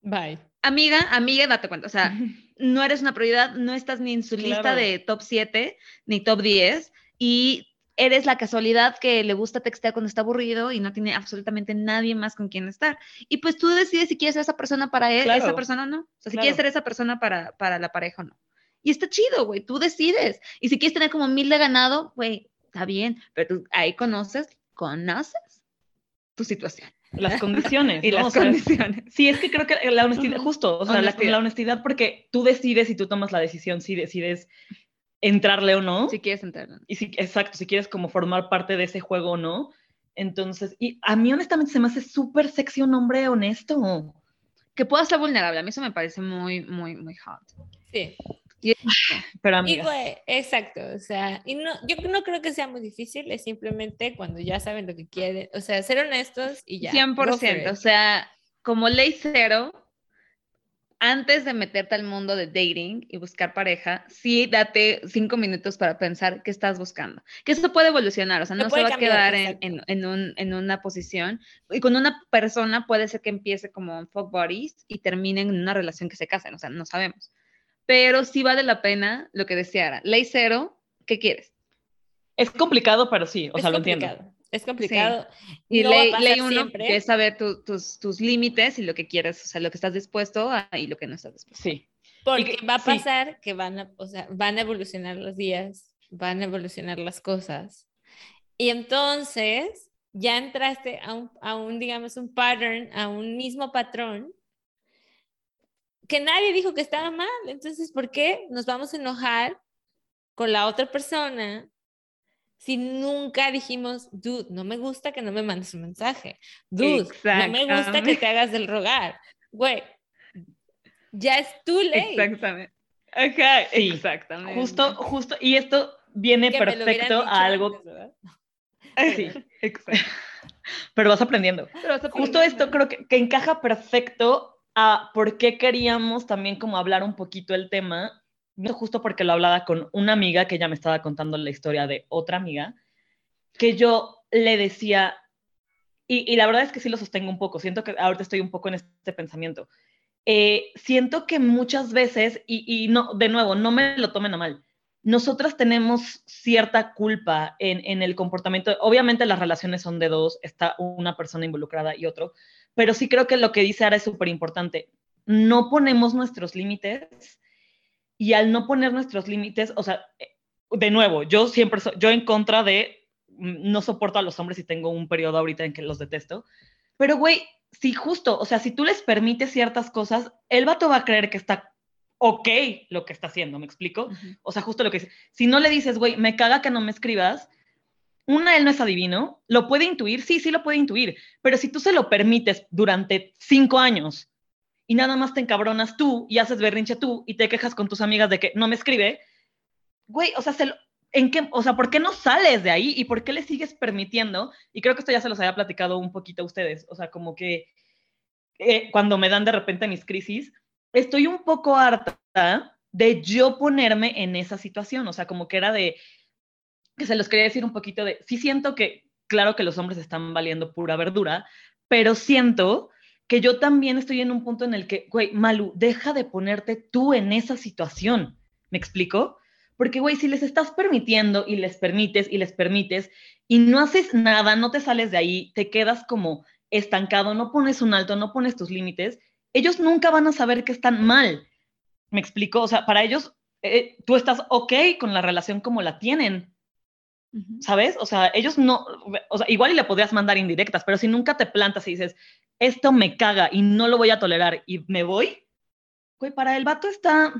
Bye. amiga, amiga, date cuenta, o sea, (laughs) no eres una prioridad, no estás ni en su lista de top 7 ni top 10 y eres la casualidad que le gusta textear cuando está aburrido y no tiene absolutamente nadie más con quien estar. Y pues tú decides si quieres ser esa persona para él, esa persona no. O sea, si Claro. quieres ser esa persona para, para la pareja o no. Y está chido, güey, tú decides. Y si quieres tener como mil de ganado, güey, está bien, pero tú ahí conoces, conoces tu situación Las condiciones. (laughs) y ¿no? las O sea, condiciones. Sí, es que creo que la honestidad, justo, o sea, la-. La, honestidad porque tú decides y tú tomas la decisión si decides entrarle o no. Si quieres entrar. ¿no? Y si, exacto, si quieres como formar parte de ese juego o no. Entonces, y a mí honestamente se me hace súper sexy un hombre honesto. Que pueda ser vulnerable, a mí eso me parece muy, muy, muy hot. Sí. Pero Y amiga, güey, exacto, o sea, y no, yo no creo que sea muy difícil, es simplemente cuando ya saben lo que quieren, o sea, ser honestos y ya. go for 100%, o sea, como ley cero, antes de meterte al mundo de dating y buscar pareja, sí date cinco minutos para pensar qué estás buscando. Que eso puede evolucionar, o sea, no se va a quedar en, exacto. en- en un- en una posición. Y con una persona puede ser que empiece como un fuck buddies y terminen en una relación que se casen, o sea, no sabemos. Pero sí vale la pena lo que decía Ara. Ley cero, ¿qué quieres? es complicado, pero sí, o es sea, lo entiendo. Es complicado. Y no ley, ley uno, siempre. que es saber tu- tus, tus límites y lo que quieres, o sea, lo que estás dispuesto a, y lo que no estás dispuesto. Sí. Porque que- va a sí. pasar que van a, o sea, van a evolucionar los días, van a evolucionar las cosas. Y entonces ya entraste a un, a un, digamos, un pattern, a un mismo patrón que nadie dijo que estaba mal. Entonces, ¿por qué nos vamos a enojar con la otra persona si nunca dijimos, dude, no me gusta que no me mandes un mensaje? Dude, no me gusta que te hagas del rogar. Güey, ya es tu ley. Exactamente. Ajá, sí. Exactamente. Justo, justo, y esto viene Que perfecto a algo. Sí, Exacto. (laughs) pero vas aprendiendo. Pero vas Justo esto creo que, que encaja perfecto a por qué queríamos también como hablar un poquito el tema, no justo porque lo hablaba con una amiga que ya me estaba contando la historia de otra amiga, que yo le decía, y, la verdad es que sí lo sostengo un poco, siento que ahorita estoy un poco en este pensamiento, Eh, siento que muchas veces, y, y no, de nuevo, no me lo tomen a mal, nosotras tenemos cierta culpa en, en el comportamiento. Obviamente las relaciones son de dos, está una persona involucrada y otro, pero sí creo que lo que dice Ara es súper importante. No ponemos nuestros límites y al no poner nuestros límites, o sea, eh, de nuevo, yo siempre, soy, yo en contra de, mm, no soporto a los hombres y tengo un periodo ahorita en que los detesto, pero güey, si justo, o sea, si tú les permites ciertas cosas, el vato va a creer que está ok lo que está haciendo, ¿me explico? Ujú. O sea, justo lo que dice. Si no le dices, güey, me caga que no me escribas, una, él no es adivino, lo puede intuir, sí, sí lo puede intuir, pero si tú se lo permites durante cinco años y nada más te encabronas tú y haces berrinche tú y te quejas con tus amigas de que no me escribe, güey, o sea, se lo- ¿en qué, o sea, ¿por qué no sales de ahí y por qué le sigues permitiendo? Y creo que esto ya se los había platicado un poquito a ustedes, o sea, como que eh, cuando me dan de repente mis crisis, estoy un poco harta de yo ponerme en esa situación, o sea, como que era de, que se los quería decir un poquito de, sí siento que, claro que los hombres están valiendo pura verdura, pero siento que yo también estoy en un punto en el que, güey, Malu, deja de ponerte tú en esa situación, ¿me explico? Porque, güey, si les estás permitiendo y les permites y les permites y no haces nada, no te sales de ahí, te quedas como estancado, no pones un alto, no pones tus límites, ellos nunca van a saber que están mal. ¿Me explico? O sea, para ellos, eh, tú estás ok con la relación como la tienen. ¿sabes? O sea, ellos no, o sea, igual y le podrías mandar indirectas, pero si nunca te plantas y dices, esto me caga y no lo voy a tolerar y me voy, güey, para el vato está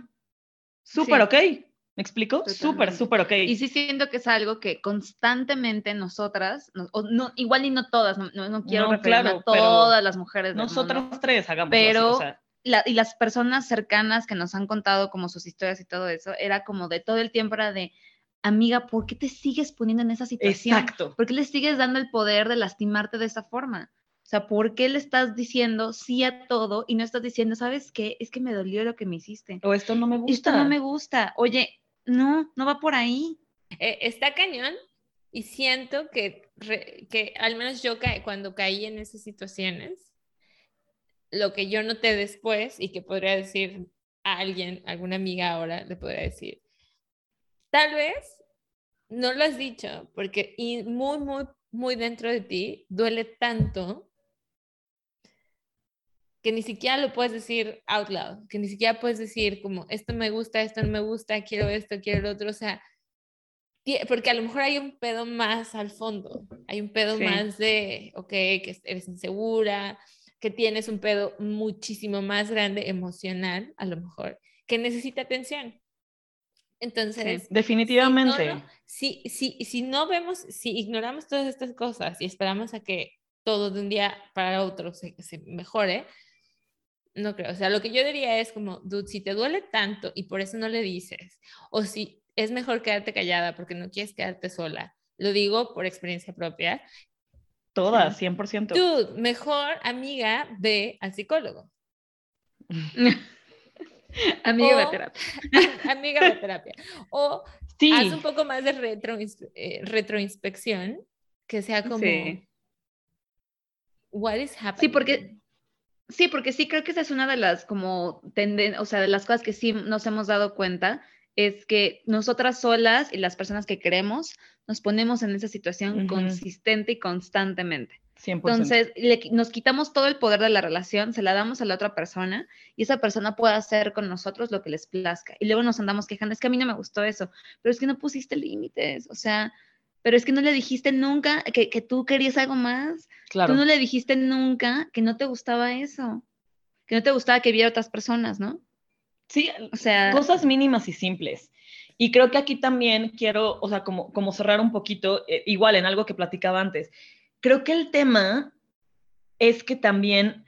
súper Sí. ok. ¿Me explico? Súper, súper ok. Y sí siento que es algo que constantemente nosotras, no- igual y no todas, no, no- quiero referirme claro, a todas las mujeres Nosotras tres hagamos Pero- o sea, la- y las personas cercanas que nos han contado como sus historias y todo eso, era como de todo el tiempo era de, amiga, ¿por qué te sigues poniendo en esa situación? exacto. ¿Por qué le sigues dando el poder de lastimarte de esa forma? O sea, ¿por qué le estás diciendo sí a todo y no estás diciendo, ¿sabes qué? Es que me dolió lo que me hiciste. O esto no me gusta. Esto no me gusta. Oye, no, no va por ahí. Eh, está cañón y siento que, re- que al menos yo ca- cuando caí en esas situaciones, lo que yo noté después y que podría decir a alguien, alguna amiga ahora, le podría decir, tal vez no lo has dicho porque y muy, muy, muy dentro de ti duele tanto que ni siquiera lo puedes decir out loud, que ni siquiera puedes decir como esto me gusta, esto no me gusta, quiero esto, quiero lo otro, o sea, porque a lo mejor hay un pedo más al fondo, hay un pedo Sí. más de, ok, que eres insegura, que tienes un pedo muchísimo más grande emocional, a lo mejor, que necesita atención. Entonces, Definitivamente. si no, si, si, si no vemos, si ignoramos todas estas cosas y esperamos a que todo de un día para otro se, se mejore, no creo. O sea, lo que yo diría es como, dude, si te duele tanto y por eso no le dices, o si es mejor quedarte callada porque no quieres quedarte sola, lo digo por experiencia propia, Todas, 100%. dude, mejor amiga, ve al psicólogo. (laughs) Amiga de O- terapia. (laughs) amiga de terapia. O Sí, haz un poco más de retro, eh, retroinspección, que sea como, Sí. what is happening? Sí, porque sí, porque sí creo que esa es una de las como tenden, o sea, de las cosas que sí nos hemos dado cuenta es que nosotras solas y las personas que queremos nos ponemos en esa situación Ujú. consistente y constantemente. 100%. Entonces, le nos quitamos todo el poder de la relación, se la damos a la otra persona y esa persona puede hacer con nosotros lo que les plazca. Y luego nos andamos quejando, es que a mí no me gustó eso, pero es que no pusiste límites, o sea, pero es que no le dijiste nunca que, que tú querías algo más, claro. tú no le dijiste nunca que no te gustaba eso, que no te gustaba que viera otras personas, ¿no? Sí, O sea, cosas mínimas y simples. Y creo que aquí también quiero, o sea, como, como cerrar un poquito, eh, igual en algo que platicaba antes. Creo que el tema es que también,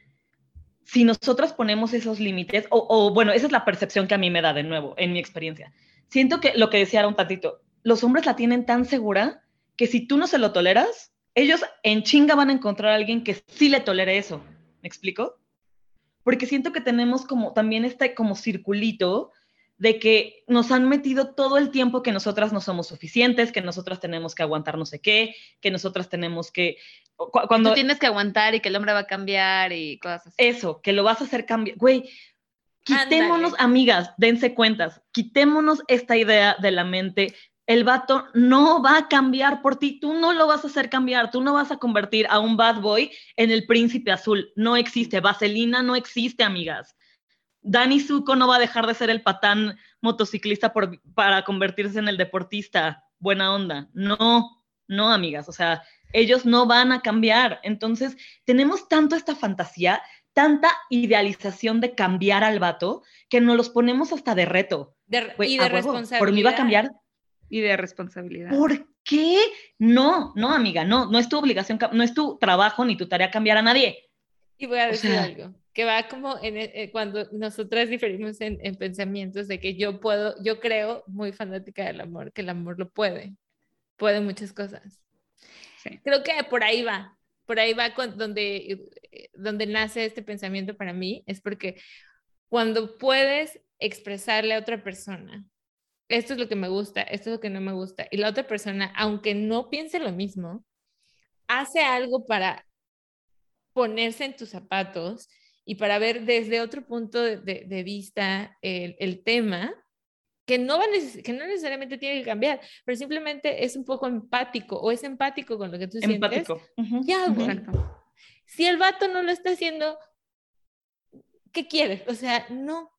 si nosotras ponemos esos límites, o, o, bueno, esa es la percepción que a mí me da de nuevo, en mi experiencia. Siento que lo que decía era un tatito, los hombres la tienen tan segura que si tú no se lo toleras, ellos en chinga van a encontrar a alguien que sí le tolere eso. ¿Me explico? Porque siento que tenemos como también este como circulito de que nos han metido todo el tiempo que nosotras no somos suficientes, que nosotras tenemos que aguantar no sé qué, que nosotras tenemos que... cu- Cuando tú tienes que aguantar y que el hombre va a cambiar y cosas así. eso, que lo vas a hacer cambiar. Güey, quitémonos, amigas, dense cuentas, quitémonos esta idea de la mente. El vato no va a cambiar por ti, tú no lo vas a hacer cambiar, tú no vas a convertir a un bad boy en el príncipe azul. No existe, Vaselina no existe, amigas. Dani Zuko no va a dejar de ser el patán motociclista por- para convertirse en el deportista. Buena onda. No, no, amigas. O sea, ellos no van a cambiar. Entonces, tenemos tanto esta fantasía, tanta idealización de cambiar al vato, que nos los ponemos hasta de reto. De- y de responsabilidad. Por mí va a cambiar. Y de responsabilidad. ¿Por qué? No, no, amiga, no, no es tu obligación, no es tu trabajo ni tu tarea cambiar a nadie. Y voy a O decir sea- algo, que va como en, e- eh, cuando nosotras diferimos en, en pensamientos de que yo puedo, yo creo, muy fanática del amor, que el amor lo puede, puede muchas cosas. Sí. Creo que por ahí va, por ahí va con- donde, eh, donde nace este pensamiento para mí, es porque cuando puedes expresarle a otra persona, esto es lo que me gusta, esto es lo que no me gusta, y la otra persona, aunque no piense lo mismo, hace algo para ponerse en tus zapatos y para ver desde otro punto de, de- de vista el, el tema, que no, va a neces- que no necesariamente tiene que cambiar, pero simplemente es un poco empático o es empático con lo que tú sientes, Empático. Ya. Exacto. Si el vato no lo está haciendo, ¿qué quieres? O sea, no.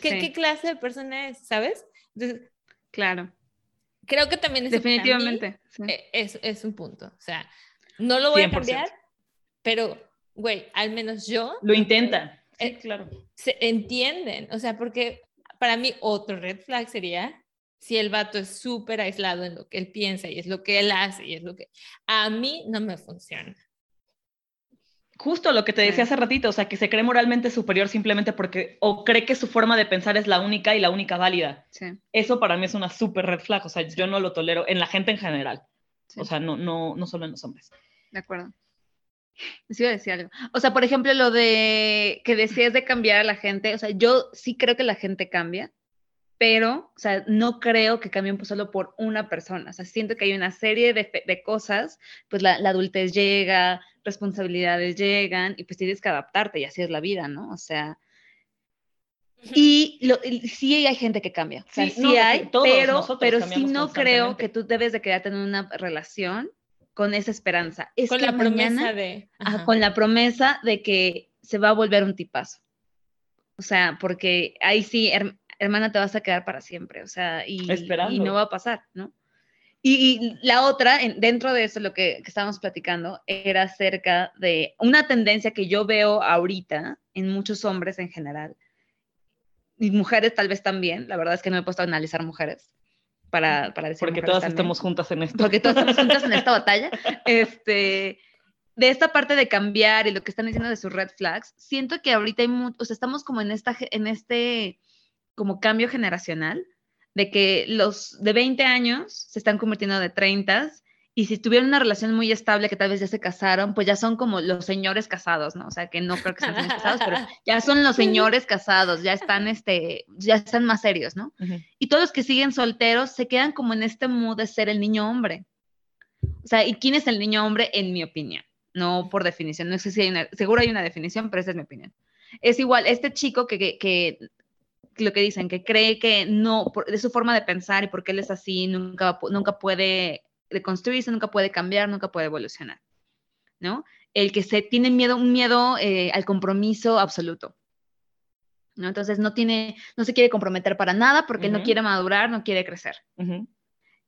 ¿Qué, Sí. qué clase de persona es? ¿Sabes? Entonces, Claro, creo que también eso para mí, definitivamente. sí. eh, es, es un punto. O sea, no lo voy a 100%. cambiar, pero güey, al menos yo. Lo intentan. Sí, Eh, claro. Se entienden, o sea, porque para mí otro red flag sería si el vato es súper aislado en lo que él piensa y es lo que él hace y es lo que a mí no me funciona. Justo lo que te decía hace ratito, o sea, que se cree moralmente superior simplemente porque o cree que su forma de pensar es la única y la única válida. Sí, Eso para mí es una súper red flag, o sea, yo no lo tolero en la gente en general, sí, o sea, no, no, no solo en los hombres. de acuerdo. Les iba a decir algo. O sea, por ejemplo, lo de que decías de cambiar a la gente, o sea, yo sí creo que la gente cambia, pero, o sea, no creo que cambien pues, solo por una persona. O sea, siento que hay una serie de, de cosas, pues la, la adultez llega, responsabilidades llegan y pues tienes que adaptarte y así es la vida, ¿no? O sea, y, lo, y sí hay gente que cambia, o sea, Sí, sí, no, hay, pero, pero sí no creo que tú debes de quedarte en una relación con esa esperanza. Es con que la promesa mañana- de... Ajá, con la promesa de que se va a volver un tipazo. O sea, porque ahí sí, hermana, te vas a quedar para siempre. O sea, y, no va a pasar, ¿no? Y, y la otra, en- dentro de eso, lo que, que estábamos platicando, era acerca de una tendencia que yo veo ahorita en muchos hombres en general, y mujeres tal vez también, la verdad es que no me he puesto a analizar mujeres para, para decir Porque todas también estamos juntas en esto. porque todas estamos juntas en esta (laughs) batalla, este, de esta parte de cambiar y lo que están diciendo de sus red flags, siento que ahorita hay mu- o sea, estamos como en, esta, en este como cambio generacional, de que los de 20 años se están convirtiendo de 30 y si tuvieron una relación muy estable que tal vez ya se casaron, pues ya son como los señores casados, ¿no? O sea, que no creo que sean señores casados, pero (laughs) ya son los señores casados, ya están, este, ya están más serios, ¿no? Y todos los que siguen solteros se quedan como en este mood de ser el niño hombre. O sea, ¿y quién es el niño hombre? En mi opinión, no por definición, no sé si hay una, seguro hay una definición, pero esa es mi opinión. Es igual, este chico que, que, que lo que dicen, que cree que no, de su forma de pensar y porque él es así, nunca, nunca puede reconstruirse, nunca puede cambiar, nunca puede evolucionar, ¿no? El que se tiene miedo, un miedo eh, al compromiso absoluto. ¿no? Entonces no tiene, no se quiere comprometer para nada porque él no quiere madurar, no quiere crecer. Ujú.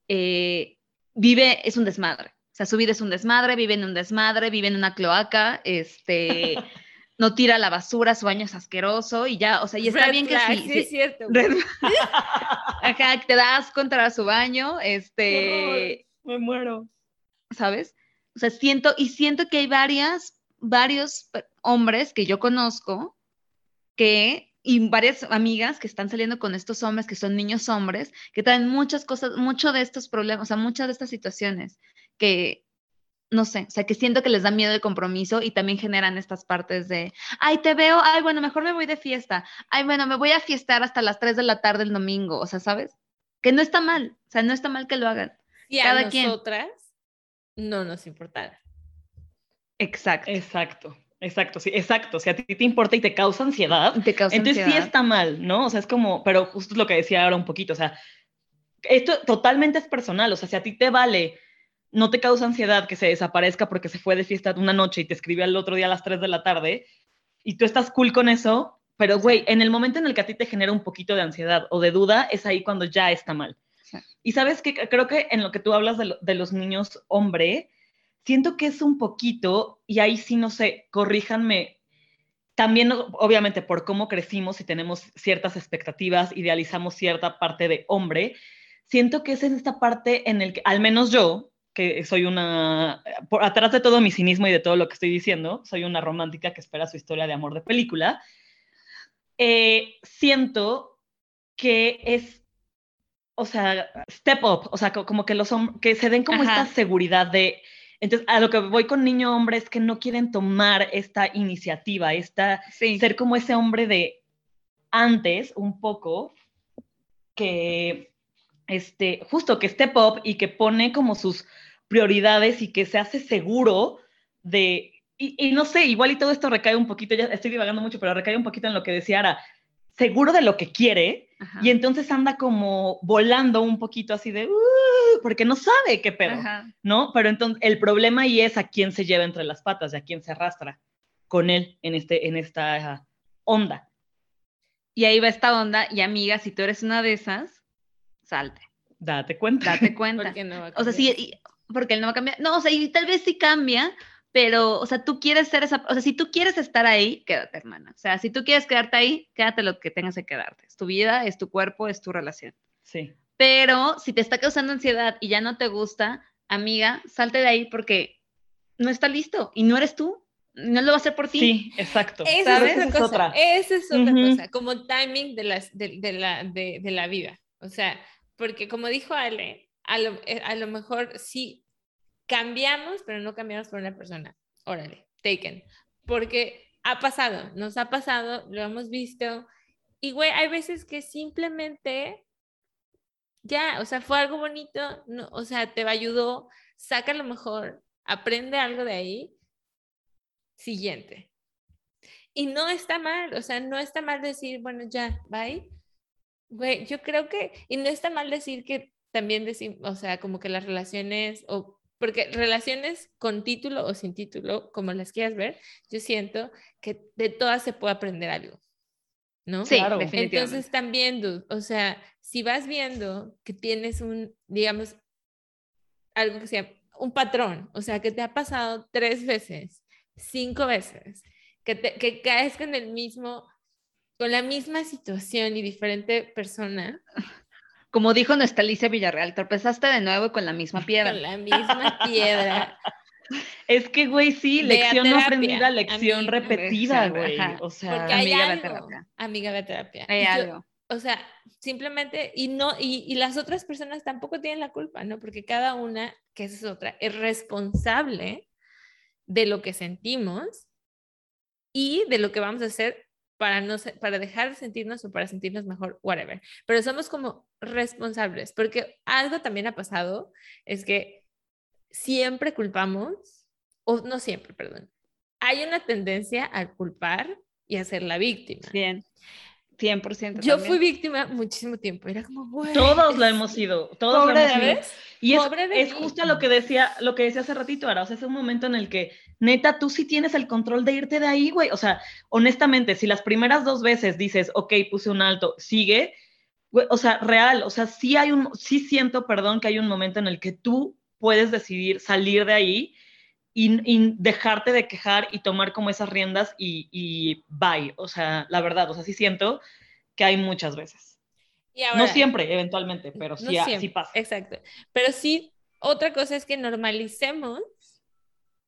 Eh, vive, es un desmadre. O sea, su vida es un desmadre, vive en un desmadre, vive en una cloaca, este, (laughs) no tira la basura, su baño es asqueroso y ya, o sea, y está Red bien que flag, sí, sí, sí, es cierto. (laughs) red- Ajá, te das contra su baño, este, Me muero. ¿sabes? O sea, siento, y siento que hay varias, varios hombres que yo conozco que, y varias amigas que están saliendo con estos hombres que son niños hombres, que traen muchas cosas, mucho de estos problemas, o sea, muchas de estas situaciones que, no sé, o sea, que siento que les da miedo el compromiso y también generan estas partes de, ay, te veo, ay, bueno, mejor me voy de fiesta, ay, bueno, me voy a fiestar hasta las 3 de la tarde el domingo, o sea, ¿sabes? Que no está mal, o sea, no está mal que lo hagan. Y a cada quien. nosotras no nos importara. Exacto. Exacto, exacto, sí, exacto. Si a ti te importa y te causa ansiedad, Te causa entonces sí ansiedad. está mal, ¿no? O sea, es como, pero justo es lo que decía ahora un poquito, o sea, esto totalmente es personal, o sea, si a ti te vale, no te causa ansiedad que se desaparezca porque se fue de fiesta una noche y te escribió al otro día a las 3 de la tarde y tú estás cool con eso, pero güey, en el momento en el que a ti te genera un poquito de ansiedad o de duda, es ahí cuando ya está mal. Sí. Y sabes que creo que en lo que tú hablas de, lo- de los niños hombre, siento que es un poquito, y ahí sí no sé, corríjanme, también obviamente por cómo crecimos y tenemos ciertas expectativas, idealizamos cierta parte de hombre, siento que es en esta parte en el que, al menos yo, que soy una, por atrás de todo mi cinismo y de todo lo que estoy diciendo, soy una romántica que espera su historia de amor de película, eh, siento que es, o sea, step up, o sea, co- como que los hom- que se den como Ajá. esta seguridad de, entonces a lo que voy con niño hombre es que no quieren tomar esta iniciativa, esta, Sí. ser como ese hombre de antes, un poco, que, este, justo que step up y que pone como sus prioridades y que se hace seguro de, y, y no sé, igual y todo esto recae un poquito, ya estoy divagando mucho, pero recae un poquito en lo que decía Ara, seguro de lo que quiere, Ajá. y entonces anda como volando un poquito así de, "Uh", porque no sabe qué pedo, Ajá. ¿no? Pero entonces el problema ahí es a quién se lleva entre las patas y a quién se arrastra con él en, este, en esta onda. Y ahí va esta onda, y amiga, si tú eres una de esas, salte, Date cuenta. date (laughs) cuenta. No va a o sea, sí, porque él no va a cambiar. No, o sea, y tal vez sí cambia, pero, o sea, tú quieres ser esa, o sea, si tú quieres estar ahí, quédate, hermana. O sea, si tú quieres quedarte ahí, quédate lo que tengas que quedarte. Es tu vida, es tu cuerpo, es tu relación. Sí. Pero si te está causando ansiedad y ya no te gusta, amiga, salte de ahí porque no está listo y no eres tú. No lo va a hacer por ti. Sí, exacto. Esa ¿Sabes? es otra Esa es cosa. otra. Esa es otra cosa, como timing de, las, de, de la, de, de la vida. O sea, porque como dijo Ale, a lo, eh, a lo mejor sí cambiamos, pero no cambiamos por una persona. Órale, taken. Porque ha pasado, nos ha pasado, lo hemos visto. Y güey, hay veces que simplemente ya, o sea, fue algo bonito, no, o sea, te ayudó, saca lo mejor, aprende algo de ahí. Siguiente. Y no está mal, o sea, no está mal decir, bueno, ya, bye. Güey, yo creo que, y no está mal decir que también decir, o sea, como que las relaciones, o porque relaciones con título o sin título, como las quieras ver, yo siento que de todas se puede aprender algo, ¿no? Sí, Claro. definitivamente. Entonces también, dude, o sea, si vas viendo que tienes un, digamos, algo que sea un patrón, o sea, que te ha pasado tres veces, cinco veces, que, te, que caes con el mismo, con la misma situación y diferente persona, Como dijo nuestra Alicia Villarreal, tropezaste de nuevo con la misma (laughs) piedra. con la misma piedra. (laughs) Es que, güey, sí, lección no terapia, aprendida, lección amiga. repetida, güey. O sea, Porque hay amiga, algo, terapia. amiga de terapia. Hay yo- algo. o sea, simplemente, y no, y, y las otras personas tampoco tienen la culpa, ¿no? Porque cada una, que esa es otra, es responsable de lo que sentimos y de lo que vamos a hacer para, no, para dejar de sentirnos o para sentirnos mejor, whatever. Pero somos como responsables, porque algo también ha pasado, es que siempre culpamos, o no siempre, perdón, hay una tendencia a culpar y a ser la víctima. 100. 100%. Yo también. fui víctima muchísimo tiempo. Era como, güey. todos la hemos sido, todos Pobre la de hemos sido. ¿Sabes? Y es, es justo lo que decía, lo que decía hace ratito, Ara. O sea, es un momento en el que, neta, tú sí tienes el control de irte de ahí, güey. O sea, honestamente, si las primeras dos veces dices, ok, puse un alto, sigue, güey, o sea, real, o sea, sí hay un, sí siento, perdón, que hay un momento en el que tú puedes decidir salir de ahí y, y dejarte de quejar y tomar como esas riendas y, y bye. O sea, la verdad, o sea, sí siento que hay muchas veces. Y ahora, no siempre, eventualmente, pero no sí, pasa. Exacto. Pero sí, otra cosa es que normalicemos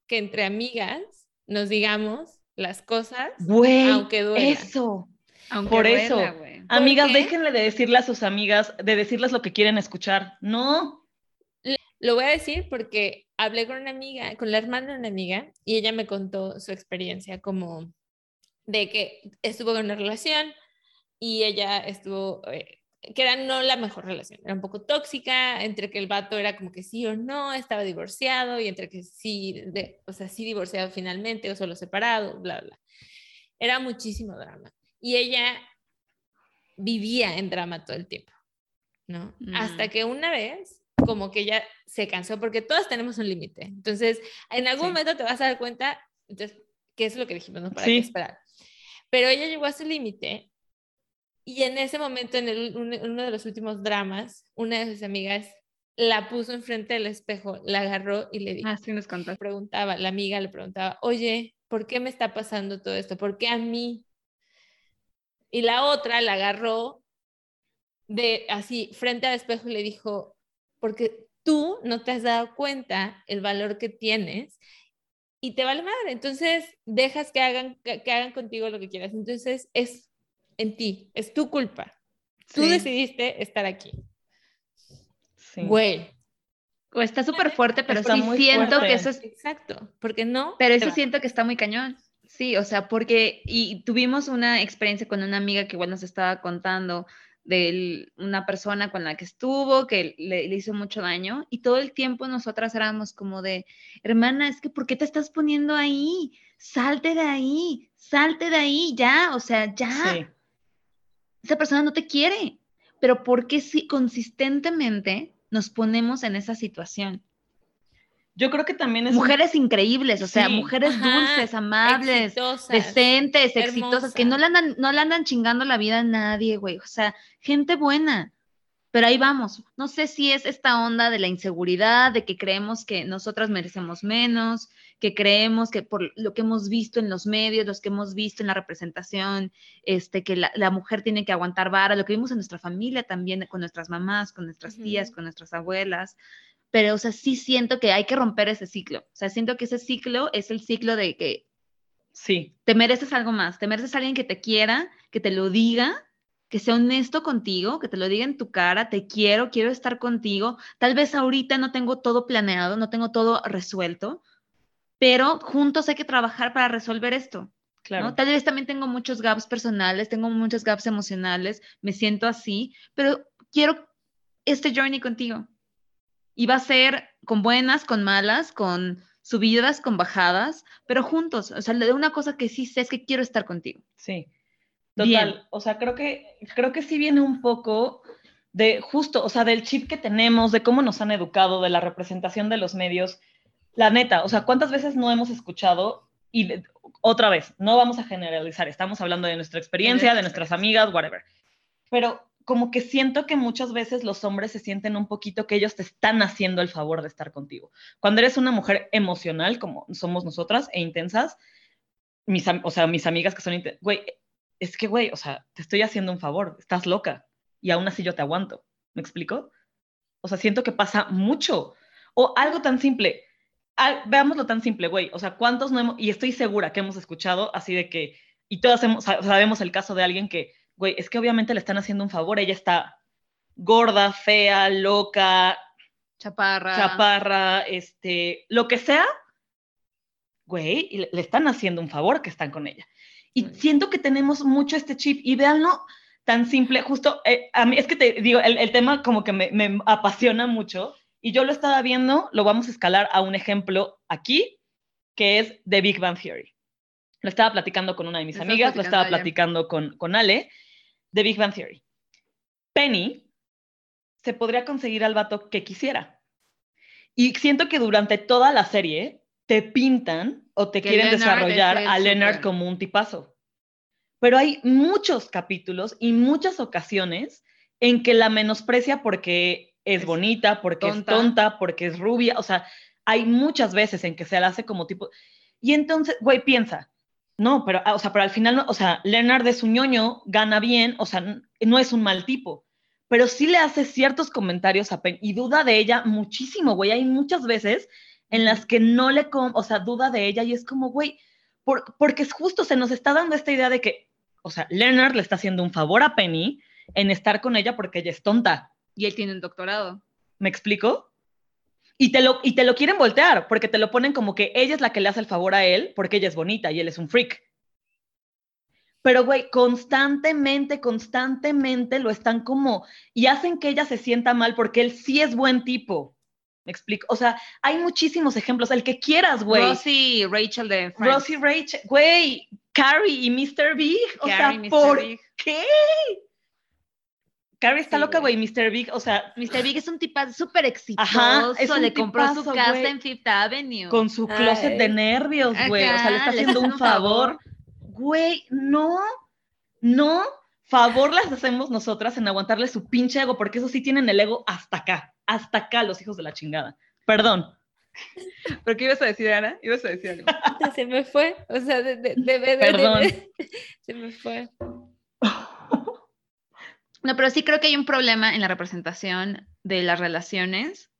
que entre amigas nos digamos las cosas, Güey, aunque duela. eso. Aunque por duela, eso. güey. Amigas, déjenle de decirle a sus amigas, de decirles lo que quieren escuchar. No. Lo voy a decir porque hablé con una amiga, con la hermana de una amiga, y ella me contó su experiencia como de que estuvo en una relación y ella estuvo, eh, que era no la mejor relación, era un poco tóxica, entre que el vato era como que sí o no, estaba divorciado y entre que sí, de, o sea, sí divorciado finalmente o solo separado, bla, bla. Era muchísimo drama. Y ella vivía en drama todo el tiempo, ¿no? Mm. Hasta que una vez, como que ella se cansó, porque todos tenemos un límite. Entonces, en algún Sí. momento te vas a dar cuenta, entonces, ¿qué es lo que dijimos? ¿no? Para Sí. qué esperar. Pero ella llegó a su límite y en ese momento, en el- un- uno de los últimos dramas, una de sus amigas la puso enfrente del espejo, la agarró y le dijo, Ah, sí nos contaste. preguntaba, la amiga le preguntaba, oye, ¿por qué me está pasando todo esto? ¿Por qué a mí? Y la otra la agarró de así frente al espejo y le dijo, porque tú no te has dado cuenta el valor que tienes y te vale madre. Entonces dejas que hagan, que, que hagan contigo lo que quieras. Entonces es en ti, es tu culpa. Tú Sí. decidiste estar aquí. Sí. Güey. O está súper fuerte, pero Está sí muy siento fuerte. que eso es Exacto, porque no. Pero eso va- siento que está muy cañón. Sí, o sea, porque y tuvimos una experiencia con una amiga que igual nos estaba contando de una persona con la que estuvo, que le, le hizo mucho daño, y todo el tiempo nosotras éramos como de, hermana, es que ¿por qué te estás poniendo ahí? Salte de ahí, salte de ahí, ya, o sea, ya. Sí. Esa persona no te quiere, pero ¿por qué si consistentemente nos ponemos en esa situación? Yo creo que también es un- mujeres increíbles, o sea, Sí. mujeres Ajá, dulces, amables, exitosas. decentes, exitosas, que no le andan, no le andan chingando la vida a nadie, güey. O sea, gente buena. Pero ahí vamos. No sé si es esta onda de la inseguridad, de que creemos que nosotras merecemos menos, que creemos que por lo que hemos visto en los medios, los que hemos visto en la representación, este, que la, la mujer tiene que aguantar vara, lo que vimos en nuestra familia también, con nuestras mamás, con nuestras tías, Ujú. con nuestras abuelas. Pero, o sea, sí siento que hay que romper ese ciclo. O sea, siento que ese ciclo es el ciclo de que Sí, te mereces algo más, te mereces alguien que te quiera, que te lo diga, que sea honesto contigo, que te lo diga en tu cara, te quiero, quiero estar contigo. Tal vez ahorita no tengo todo planeado, no tengo todo resuelto, pero juntos hay que trabajar para resolver esto. claro. ¿no? Tal vez también tengo muchos gaps personales, tengo muchos gaps emocionales, me siento así, pero quiero este journey contigo. Y va a ser con buenas, con malas, con subidas, con bajadas, pero juntos. O sea, de una cosa que sí sé es que quiero estar contigo. Sí. Bien. Total. O sea, creo que, creo que sí viene un poco de justo, o sea, del chip que tenemos, de cómo nos han educado, de la representación de los medios. La neta, o sea, ¿cuántas veces no hemos escuchado? Y de- otra vez, no vamos a generalizar, estamos hablando de nuestra experiencia, de nuestras amigas, whatever. Pero como que siento que muchas veces los hombres se sienten un poquito que ellos te están haciendo el favor de estar contigo. Cuando eres una mujer emocional, como somos nosotras, e intensas, mis, o sea, mis amigas que son, güey, es que, güey, o sea, te estoy haciendo un favor, estás loca y aún así yo te aguanto. ¿Me explico? O sea, siento que pasa mucho. O algo tan simple, al- veámoslo tan simple, güey, o sea, ¿cuántos no hemos, y estoy segura que hemos escuchado así de que, y todas hemos- sa- sabemos el caso de alguien que, güey, es que obviamente le están haciendo un favor, ella está gorda, fea, loca, Chaparra. chaparra, este, lo que sea, güey, y le, están haciendo un favor que están con ella. Y siento que tenemos mucho este chip, y véanlo tan simple, justo, eh, a mí es que te digo, el, el tema como que me, me apasiona mucho, y yo lo estaba viendo, lo vamos a escalar a un ejemplo aquí, que es The Big Bang Theory. Lo estaba platicando con una de mis amigas, lo estaba platicando platicando con, con Ale, The Big Bang Theory. Penny se podría conseguir al vato que quisiera. Y siento que durante toda la serie te pintan o te Que quieren Leonard desarrollar a Leonard como un tipazo. Pero hay muchos capítulos y muchas ocasiones en que la menosprecia porque es Es bonita, porque tonta. es tonta, porque es rubia. O sea, hay muchas veces en que se la hace como tipo. Y entonces, güey, piensa. No, pero, ah, o sea, pero al final, no, o sea, Leonard es un ñoño, gana bien, o sea, no es un mal tipo, pero sí le hace ciertos comentarios a Penny y duda de ella muchísimo, güey. Hay muchas veces en las que no le, o sea, duda de ella y es como, güey, por- porque es justo, se nos está dando esta idea de que, o sea, Leonard le está haciendo un favor a Penny en estar con ella porque ella es tonta. Y él tiene un doctorado. ¿Me explico? Y te, lo, y te lo quieren voltear, porque te lo ponen como que ella es la que le hace el favor a él, porque ella es bonita y él es un freak. Pero, güey, constantemente, constantemente lo están como, y hacen que ella se sienta mal porque él sí es buen tipo. ¿Me explico? O sea, hay muchísimos ejemplos, el que quieras, güey. Rosie Rachel de Friends. Rosie Rachel, güey, Carrie y Mr. Big, o Carrie, sea, Mr. ¿por Big. qué? Carrie está Sí, loca, güey. Mr. Big, o sea, (laughs) Mr. Big es un tipazo súper exitoso. Ajá, es un le compró su casa güey. en Fifth Avenue. con su closet de Ay. nervios, güey. O sea, le está haciendo un favor. Güey, no, no, favor las hacemos nosotras en aguantarle su pinche ego, porque eso sí tienen el ego hasta acá, hasta acá, los hijos de la chingada. Perdón. (laughs) ¿Pero qué ibas a decir, Ana? Ibas a decir algo. (laughs) Se me fue. O sea, de, de, de- de- de- Perdón. se me fue. No, pero sí creo que hay un problema en la representación de las relaciones.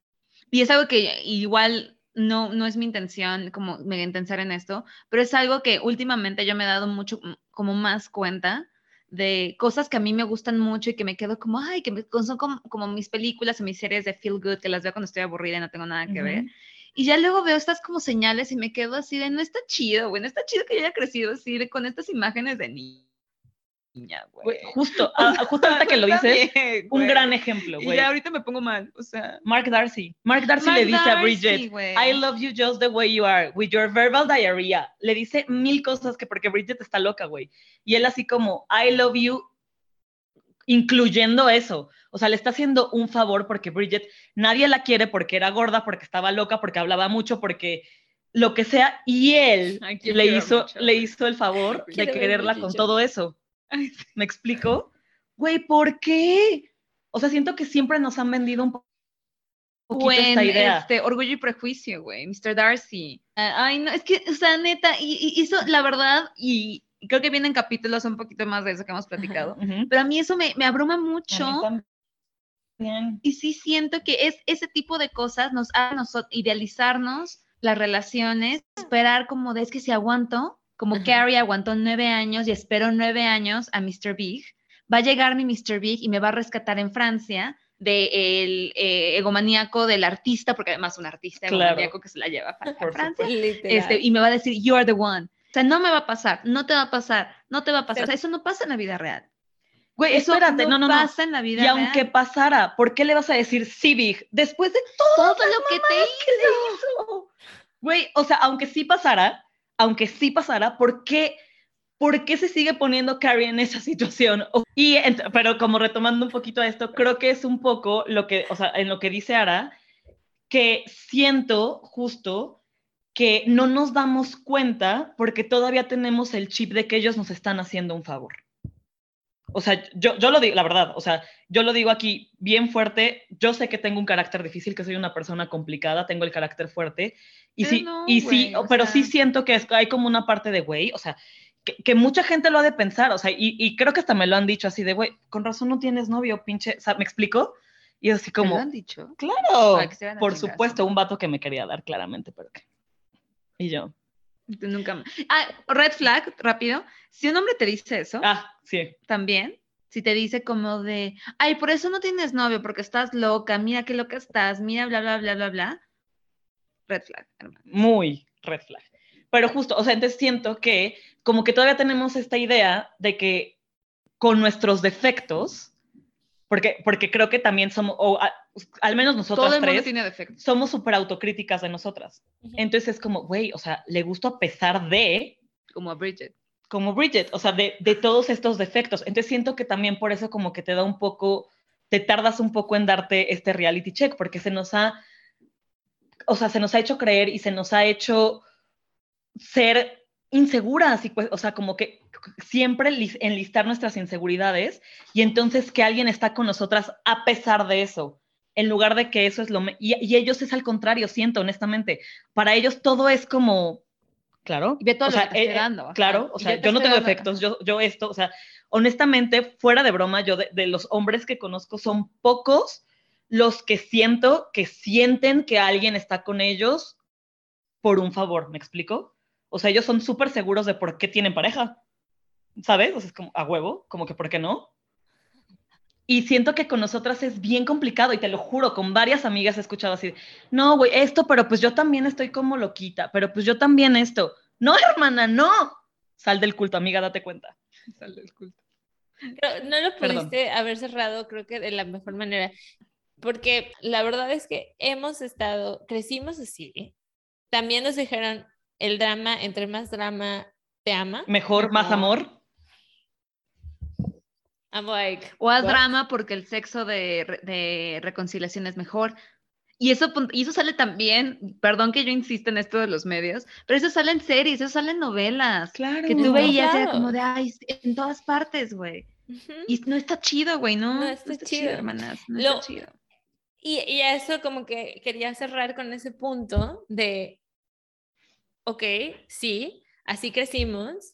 Y es algo que igual no, no es mi intención como mega intensar en esto, pero es algo que últimamente yo me he dado mucho mm, como más cuenta de cosas que a mí me gustan mucho y que me quedo como, ay, que me- son como, como mis películas o mis series de feel good que las veo cuando estoy aburrida y no tengo nada que ver. Ujú. Y ya luego veo estas como señales y me quedo así de, no está chido, güey, no está chido que yo haya crecido así de, con estas imágenes de ni- niña, Güey, justo, (laughs) ah, justo ahorita que lo dices, También, un gran ejemplo, Y güey. ya ahorita me pongo mal, o sea. Mark Darcy. Mark Darcy Mark le dice a Darcy, Bridget, güey. I love you just the way you are, with your verbal diarrhea. Le dice mil cosas que porque Bridget está loca, güey. Y él así como, I love you, incluyendo eso. O sea, le está haciendo un favor porque Bridget nadie la quiere porque era gorda, porque estaba loca, porque hablaba mucho, porque lo que sea. Y él Ay, le hizo, mucho. le hizo el favor (laughs) de Quiero ver quererla con todo eso. ¿Me explico? Güey, ¿por qué? O sea, siento que siempre nos han vendido un po- poquito esta idea. este, Orgullo y Prejuicio, güey, Mr. Darcy. Ah, Ay, no, es que, o sea, neta, y, y hizo, la verdad, y creo que vienen capítulos un poquito más de eso que hemos platicado, pero a mí eso me, me abruma mucho. Y sí siento que es ese tipo de cosas nos hace idealizarnos las relaciones, esperar como de es que si aguanto, como Ajá. Carrie aguantó nueve años y espero nueve años a Mr. Big, va a llegar mi Mr. Big y me va a rescatar en Francia del egomaníaco del artista, porque además un artista Claro. egomaníaco que se la lleva a Francia, este, y me va a decir, you are the one. O sea, no me va a pasar, no te va a pasar, no te va a pasar. O sea, eso no pasa en la vida real. Güey, Eso espérate, no, no, no. pasa en la vida Y aunque real. pasara, ¿por qué le vas a decir sí, Big? Después de todo lo que te ¿qué le hizo? Güey, o sea, aunque sí pasara, aunque sí pasara, ¿por qué, por qué se sigue poniendo Carrie en esa (laughs) situación? Y, pero como retomando un poquito a esto, creo que es un poco lo que, o sea, en lo que dice Ara, que siento justo que no nos damos cuenta porque todavía tenemos el chip de que ellos nos están haciendo un favor. O sea, yo, yo lo digo, la verdad, o sea, yo lo digo aquí bien fuerte. Yo sé que tengo un carácter difícil, que soy una persona complicada, tengo el carácter fuerte. Y sí, no, y sí, güey, o pero sí sea. siento que es- hay como una parte de, güey, o sea, que, que mucha gente lo ha de pensar, o sea, y, y creo que hasta me lo han dicho así de, güey, con razón no tienes novio, pinche, o sea, ¿me explico? Y así ¿Te lo como, han dicho? claro, por supuesto, un vato que me quería dar claramente, pero que... Y yo, nunca me- Ah, red flag, rápido. Si un hombre te dice eso, ah, sí, también, si te dice como de, ay, por eso no tienes novio, porque estás loca, mira qué loca estás, mira, bla, bla, bla, bla, bla. Red flag, hermano. muy red flag. Pero justo, o sea, entonces siento que como que todavía tenemos esta idea de que con nuestros defectos, porque, porque creo que también somos, o a- al menos nosotras Todo tres, tiene defectos. somos súper autocríticas de nosotras. Ujú. Entonces es como, güey, o sea, le gusto a pesar de, Como a Bridget. como Bridget, o sea, de, de todos estos defectos. Entonces siento que también por eso como que te da un poco, te tardas un poco en darte este reality check, porque se nos ha, o sea, se nos ha hecho creer y se nos ha hecho ser inseguras y pues, o sea, como que siempre lis- enlistar nuestras inseguridades y entonces que alguien está con nosotras a pesar de eso, en lugar de que eso es lo... Y, y ellos es al contrario, siento, honestamente. Para ellos todo es como... Claro. Y ve todo o lo sea, que eh, dando, ajá. Claro, o sea, yo no tengo efectos, yo, yo esto, o sea, honestamente, fuera de broma, yo de, de los hombres que conozco son pocos los que siento que sienten que alguien está con ellos por un favor, ¿me explico? O sea, ellos son súper seguros de por qué tienen pareja, ¿sabes? O sea, es como a huevo, como que por qué no. Y siento que con nosotras es bien complicado y te lo juro, con varias amigas he escuchado así, no, güey, esto, pero pues yo también estoy como loquita, pero pues yo también esto. No, hermana, no. Sal del culto, amiga, date cuenta. Sal del culto. Pero no lo Perdón. pudiste haber cerrado, creo que de la mejor manera, porque la verdad es que hemos estado, crecimos así. También nos dijeron el drama, entre más drama, te ama. Mejor, más amor. I'm like, O haz what? drama porque el sexo de, de reconciliación es mejor. Y eso, y eso sale también, perdón que yo insista en esto de los medios, pero eso sale en series, eso sale en novelas. Claro. Que tú veías era Claro. como de, ay, en todas partes, güey. Y no está chido, güey, ¿no? No está chido. hermanas. No Lo- está chido. Y, y eso como que quería cerrar con ese punto de, ok, sí, así crecimos,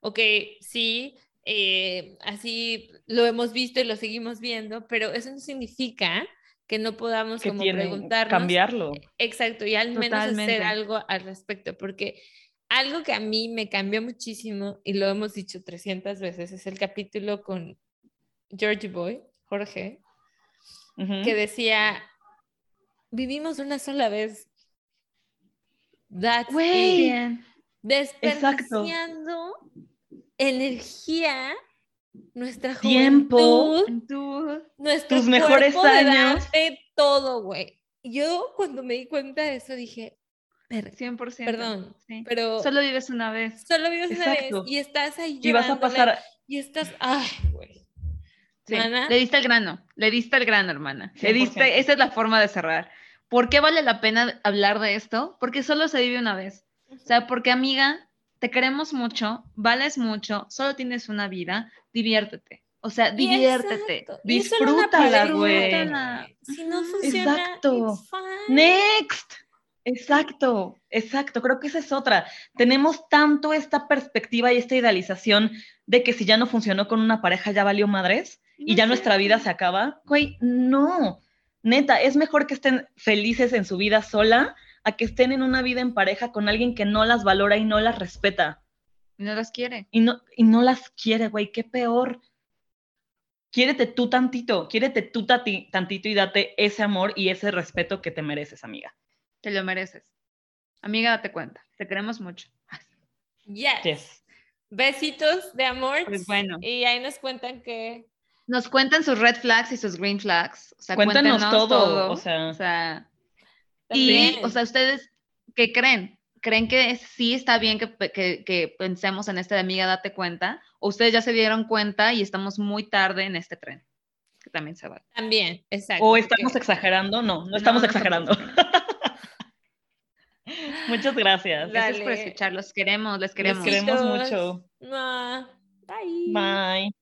ok, sí, eh, así lo hemos visto y lo seguimos viendo, pero eso no significa que no podamos que como preguntarnos. cambiarlo. Exacto, y al menos Totalmente. hacer algo al respecto, porque algo que a mí me cambió muchísimo, y lo hemos dicho 300 veces, es el capítulo con Georgie Boy, Jorge, Ujú. que decía, vivimos una sola vez. That's Güey. it. Bien. Desperdiciando energía, nuestra Tiempo. juventud, nuestro tus mejores de años. darte todo, güey. Yo cuando me di cuenta de eso dije, "Ver- 100%. perdón, sí. pero Solo vives una vez. solo vives una vez Exacto. y estás ahí Y vas a pasar. y estás, ay, güey. Sí. Le diste el grano, le diste el grano, hermana. Le 100%. diste, esa es la forma de cerrar. ¿Por qué vale la pena hablar de esto? Porque solo se vive una vez. O sea, porque amiga, te queremos mucho, vales mucho, solo tienes una vida, diviértete. O sea, diviértete. exacto, Disfrútala, güey. Disfrútala. Si no funciona, Exacto. it's fine. Next. Exacto, exacto. Creo que esa es otra. Tenemos tanto esta perspectiva y esta idealización de que si ya no funcionó con una pareja ya valió madres y ya es nuestra vida se acaba. Güey, no. Neta, es mejor que estén felices en su vida sola a que estén en una vida en pareja con alguien que no las valora y no las respeta No las quiere. y no, y no las quiere, güey. Qué peor. Quiérete tú tantito, quiérete tú tati- tantito y date ese amor y ese respeto que te mereces, amiga. Te lo mereces. Amiga, date cuenta. Te queremos mucho. Yes. Yes. Besitos de amor. Pues bueno. Y ahí nos cuentan que. Nos cuentan sus red flags y sus green flags. O sea, Cuéntanos cuéntenos todo, o sea. O sea, y, o sea, ustedes, ¿qué creen? ¿Creen que sí está bien que, pe- que- que pensemos en este de amiga, date cuenta? ¿O ustedes ya se dieron cuenta y estamos muy tarde en este tren? Que también se va. También, exacto. ¿O estamos porque- exagerando? No, no estamos no exagerando. (laughs) Muchas gracias. Dale. Gracias por escuchar. Los queremos, les Les queremos. queremos Besitos. mucho. Bye. Bye.